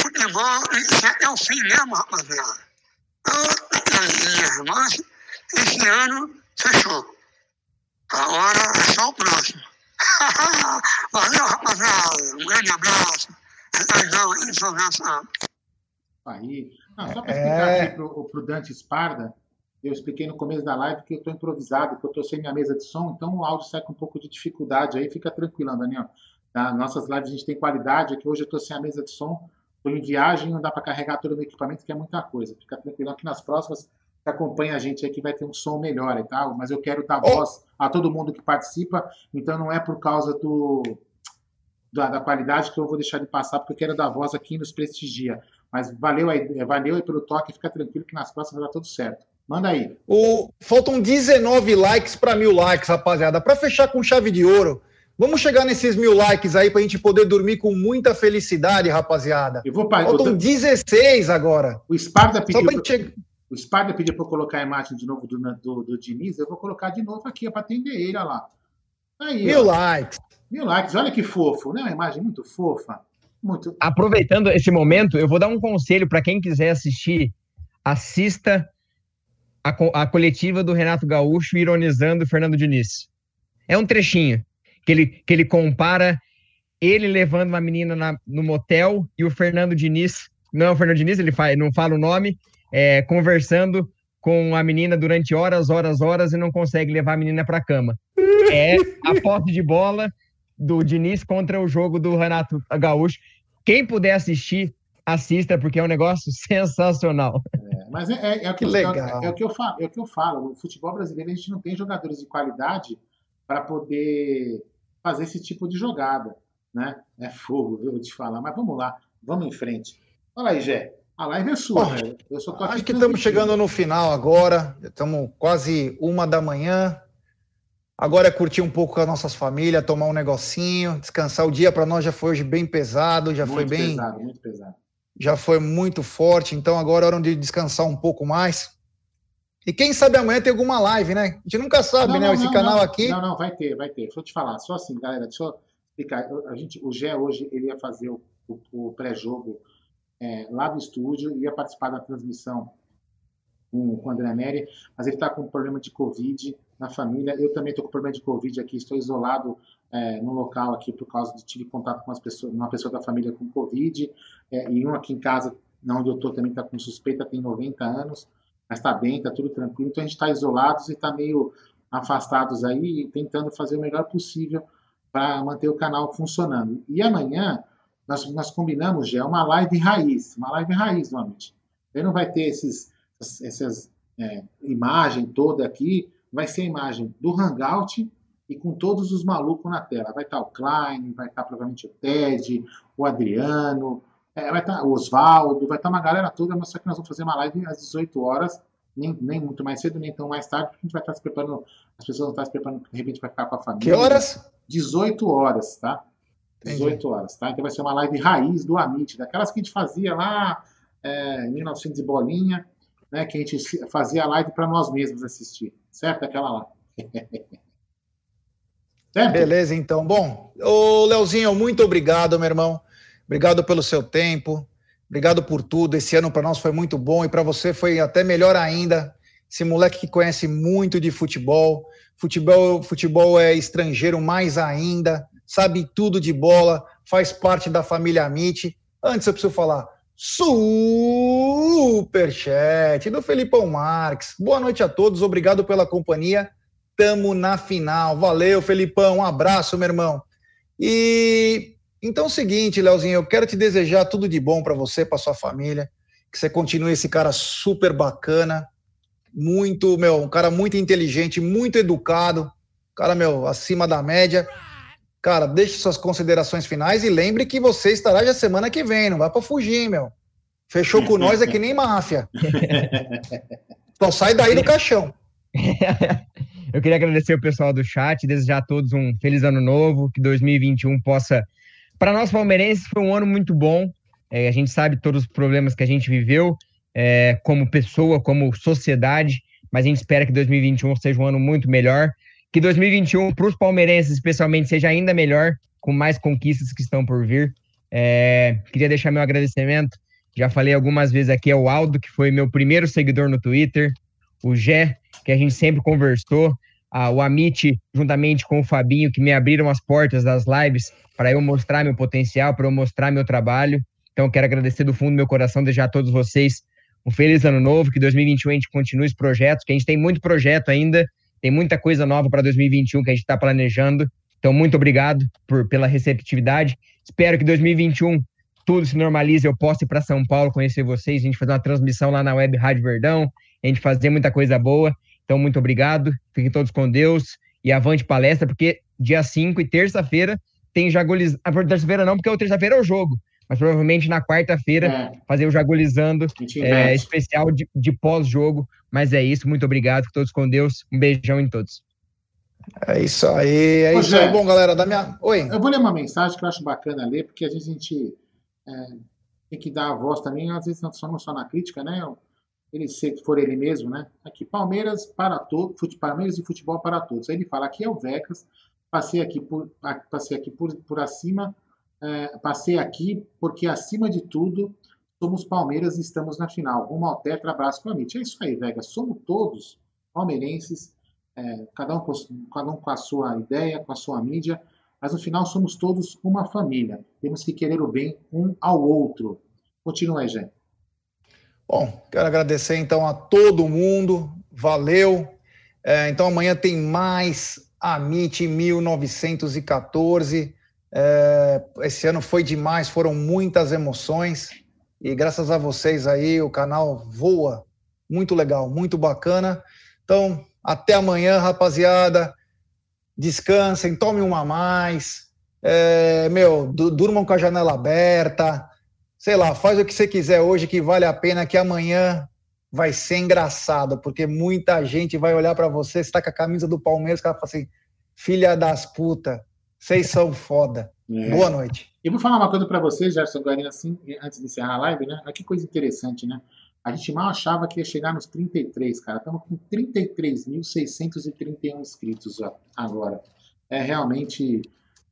I: Futebol, isso é o fim mesmo, rapaziada. Ah, Mas esse ano fechou. Agora é só o próximo. Valeu, rapaziada. Um grande abraço. São Gonçalo.
B: Aí. Não, só para
C: É.
B: explicar aqui pro, pro Dante Esparda, eu expliquei no começo da live que eu estou improvisado, que eu estou sem minha mesa de som, então o áudio sai com um pouco de dificuldade aí, fica tranquilo, Daniel. Tá? Nossas lives a gente tem qualidade, aqui hoje eu estou sem a mesa de som, estou em viagem, não dá para carregar todo o meu equipamento, que é muita coisa. Fica tranquilo que nas próximas acompanha a gente aqui vai ter um som melhor e tal, mas eu quero dar voz a todo mundo que participa, então não é por causa do da, da, qualidade que eu vou deixar de passar, porque eu quero dar voz aqui nos prestigia. Mas valeu aí, valeu aí pelo toque, fica tranquilo que nas próximas vai dar tudo certo. Manda aí.
C: O, faltam 19 likes para mil likes, rapaziada. Para fechar com chave de ouro, vamos chegar nesses mil likes aí para a gente poder dormir com muita felicidade, rapaziada.
B: Eu vou
C: Faltam eu 16 agora.
B: O Sparta pediu. Pra... Gente... O Sparta pediu para eu colocar a imagem de novo do, do, do Diniz. Eu vou colocar de novo aqui para atender ele, olha lá.
C: Aí, mil ó. likes.
B: Mil likes, olha que fofo, né? Uma imagem muito fofa. Muito.
D: Aproveitando esse momento, eu vou dar um conselho para quem quiser assistir. Assista a, a coletiva do Renato Gaúcho ironizando o Fernando Diniz. É um trechinho que ele, que ele compara ele levando uma menina na, no motel e o Fernando Diniz, não é o Fernando Diniz, ele não fala o nome, é, conversando com a menina durante horas, horas, horas e não consegue levar a menina para cama. É a posse de bola do Diniz contra o jogo do Renato Gaúcho. Quem puder assistir, assista, porque é um negócio sensacional.
B: É, mas é, é, é, o que, legal. É, o que eu falo, é o que eu falo. No futebol brasileiro, a gente não tem jogadores de qualidade para poder fazer esse tipo de jogada. Né? É fogo, viu? Vou te falar. Mas vamos lá, vamos em frente. Fala aí, Gé. A live é sua, velho.
C: Eu só tô Acho que estamos chegando no final agora. Estamos quase uma da manhã. Agora é curtir um pouco com as nossas famílias, tomar um negocinho, descansar. O dia para nós já foi hoje bem pesado, já muito foi bem.
B: Pesado, muito pesado
C: já foi muito forte, então agora é hora de descansar um pouco mais. E quem sabe amanhã tem alguma live, né? A gente nunca sabe, não, né? Não, Esse
B: não,
C: canal aqui.
B: Não, não, vai ter, vai ter. Deixa eu te falar, só assim, galera, deixa eu explicar. A gente, o Gé hoje ele ia fazer o, o, o pré-jogo é, lá do estúdio, ia participar da transmissão com, com o André Neri, mas ele está com um problema de Covid na família. Eu também estou com problema de Covid aqui, estou isolado é, no local aqui por causa de tive contato com as pessoas, uma pessoa da família com Covid, é, e um aqui em casa, onde eu estou também está com suspeita, tem 90 anos, mas está bem, está tudo tranquilo. Então a gente está isolados e está meio afastados aí, tentando fazer o melhor possível para manter o canal funcionando. E amanhã nós, nós combinamos já uma live raiz, uma live raiz, normalmente. Ele não vai ter esses, essas é, imagem toda aqui, vai ser a imagem do Hangout e com todos os malucos na tela. Vai estar o Klein, vai estar provavelmente o Ted, o Adriano, é, vai estar o Oswaldo, vai estar uma galera toda, mas só que nós vamos fazer uma live às 18 horas, nem, nem muito mais cedo, nem tão mais tarde, porque a gente vai estar se preparando, as pessoas vão estar se preparando, de repente vai ficar com a família.
C: Que horas?
B: 18 horas, tá? 18 horas, tá? Então vai ser uma live raiz do Amit, daquelas que a gente fazia lá é, em 1900 e bolinha, né? Que a gente fazia a live para nós mesmos assistir, certo? Aquela lá.
C: Certo? Beleza, então. Bom, ô Leozinho, muito obrigado, meu irmão. Obrigado pelo seu tempo. Obrigado por tudo. Esse ano para nós foi muito bom e para você foi até melhor ainda. Esse moleque que conhece muito de futebol. Futebol, futebol é estrangeiro mais ainda. Sabe tudo de bola. Faz parte da família Amit. Antes eu preciso falar superchat do Felipão Marques. Boa noite a todos. Obrigado pela companhia. Tamo na final. Valeu, Felipão. Um abraço, meu irmão. E então é o seguinte, Leozinho, eu quero te desejar tudo de bom para você, para sua família, que você continue esse cara super bacana, muito, meu, um cara muito inteligente, muito educado, cara, meu, acima da média. Cara, deixe suas considerações finais e lembre que você estará já semana que vem, não vai para fugir, meu. Fechou com nós é que nem máfia. Só sai daí do caixão.
D: Eu queria agradecer o pessoal do chat, desejar a todos um feliz ano novo, que 2021 possa. Para nós palmeirenses, foi um ano muito bom. É, a gente sabe todos os problemas que a gente viveu é, como pessoa, como sociedade, mas a gente espera que 2021 seja um ano muito melhor. Que 2021, para os palmeirenses especialmente, seja ainda melhor, com mais conquistas que estão por vir. É, queria deixar meu agradecimento. Já falei algumas vezes aqui ao Aldo, que foi meu primeiro seguidor no Twitter, o Gé, que a gente sempre conversou, a, o Amit, juntamente com o Fabinho, que me abriram as portas das lives para eu mostrar meu potencial, para eu mostrar meu trabalho. Então, quero agradecer do fundo do meu coração, desejar a todos vocês um feliz ano novo, que 2021 a gente continue os projetos, que a gente tem muito projeto ainda, tem muita coisa nova para 2021 que a gente está planejando. Então, muito obrigado por, pela receptividade. Espero que 2021 tudo se normalize, eu possa ir para São Paulo conhecer vocês, a gente fazer uma transmissão lá na Web Rádio Verdão, a gente fazer muita coisa boa. Então, muito obrigado. Fiquem todos com Deus e avante palestra, porque dia 5 e terça-feira tem Jagulizando. A ah, terça-feira não, porque terça-feira é o jogo. Mas provavelmente na quarta-feira é. fazer o Jagulizando é, especial de, de pós-jogo. Mas é isso, muito obrigado. Todos com Deus. Um beijão em todos.
C: É isso aí, é Ô, isso aí. Bom, galera, da minha. Oi.
B: Eu vou ler uma mensagem que eu acho bacana ler, porque às vezes a gente é, tem que dar a voz também, às vezes não só, só na crítica, né? Ele se for ele mesmo, né? Aqui, Palmeiras para todos, Palmeiras e futebol para todos. Aí ele fala, aqui é o Vecas, passei aqui por, passei aqui por, por acima, é, passei aqui porque acima de tudo somos Palmeiras e estamos na final. Rumo ao tetra, abraço para mim. É isso aí, Vegas. Somos todos palmeirenses, é, cada, um com, cada um com a sua ideia, com a sua mídia, mas no final somos todos uma família. Temos que querer o bem um ao outro. Continua aí, gente.
C: Bom, quero agradecer então a todo mundo, valeu. É, então amanhã tem mais Amit 1914. É, esse ano foi demais, foram muitas emoções e graças a vocês aí o canal voa. Muito legal, muito bacana. Então, até amanhã, rapaziada descansem, tomem uma a mais, é, meu, durmam com a janela aberta, sei lá, faz o que você quiser hoje que vale a pena, que amanhã vai ser engraçado, porque muita gente vai olhar para você, você tá com a camisa do Palmeiras, o cara fala assim, filha das puta, vocês são foda. É. Boa noite.
B: Eu vou falar uma coisa para vocês, Gerson Guarino, assim, antes de encerrar a live, né? Que coisa interessante, né? A gente mal achava que ia chegar nos 33, cara. Estamos com 33.631 inscritos agora. É realmente.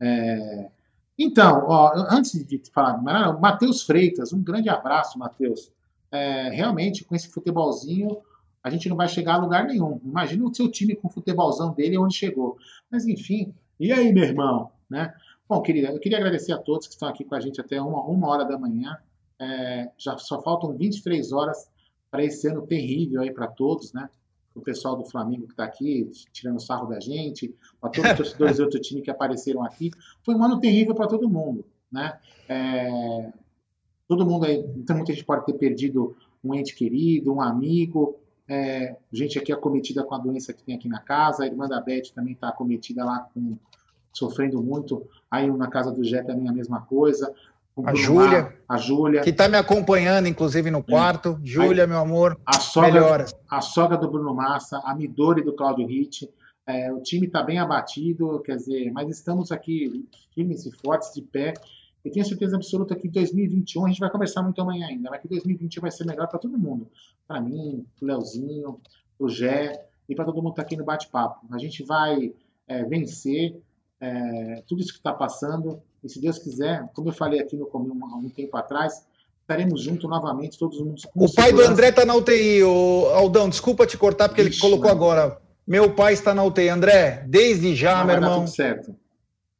B: É... Então, ó, antes de falar, Matheus Freitas, um grande abraço, Matheus. É, realmente, com esse futebolzinho, a gente não vai chegar a lugar nenhum. Imagina o seu time com o futebolzão dele onde chegou. Mas enfim, e aí, meu irmão? Né? Bom, querida, eu queria agradecer a todos que estão aqui com a gente até uma, uma hora da manhã. É, já só faltam 23 horas para esse ano terrível aí para todos, né? O pessoal do Flamengo que está aqui, tirando sarro da gente, para todos os torcedores de outro time que apareceram aqui. Foi um ano terrível para todo mundo, né? É, todo mundo aí, então muita gente pode ter perdido um ente querido, um amigo, é, gente aqui acometida com a doença que tem aqui na casa, a irmã da Beth também está acometida lá com sofrendo muito. Aí na casa do Jé também a mesma coisa
C: a Júlia.
B: A Júlia.
C: Que está me acompanhando, inclusive, no quarto. É. Júlia, meu amor.
B: A sogra, melhoras. A sogra do Bruno Massa, a Midori do Claudio Ritt. É, o time está bem abatido, quer dizer, mas estamos aqui firmes e fortes, de pé. Eu tenho certeza absoluta que 2021, a gente vai conversar muito amanhã ainda, mas que 2020 vai ser melhor para todo mundo. Para mim, o Leozinho, o Gé e para todo mundo que está aqui no bate-papo. A gente vai é, vencer é, tudo isso que está passando e se Deus quiser, como eu falei aqui no comigo há um tempo atrás, estaremos juntos novamente, todos juntos.
C: O segurança. pai do André está na UTI, o Aldão, desculpa te cortar, porque ele colocou mano. agora. Meu pai está na UTI. André, desde já, Não, meu irmão. Tudo
B: certo.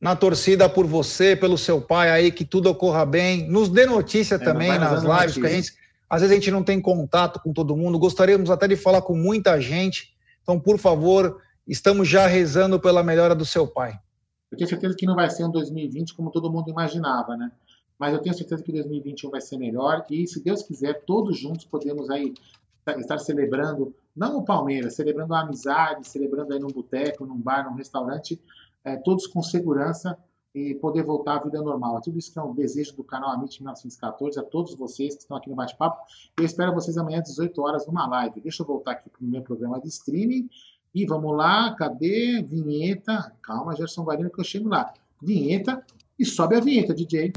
C: Na torcida por você, pelo seu pai aí, que tudo ocorra bem. Nos dê notícia é, também nas lives, que a gente. Às vezes a gente não tem contato com todo mundo. Gostaríamos até de falar com muita gente. Então, por favor, estamos já rezando pela melhora do seu pai.
B: Eu tenho certeza que não vai ser um 2020 como todo mundo imaginava, né? Mas eu tenho certeza que 2021 vai ser melhor e, se Deus quiser, todos juntos podemos aí estar celebrando, não o Palmeiras, celebrando a amizade, celebrando aí num boteco, num bar, num restaurante, é, todos com segurança e poder voltar à vida normal. É tudo isso que é um desejo do canal Amit 1914, a todos vocês que estão aqui no bate-papo. Eu espero vocês amanhã às 18 horas numa live. Deixa eu voltar aqui para o meu programa de streaming e vamos lá, cadê? Vinheta. Calma, Gerson Guarino, que eu chego lá. Vinheta e sobe a vinheta, DJ.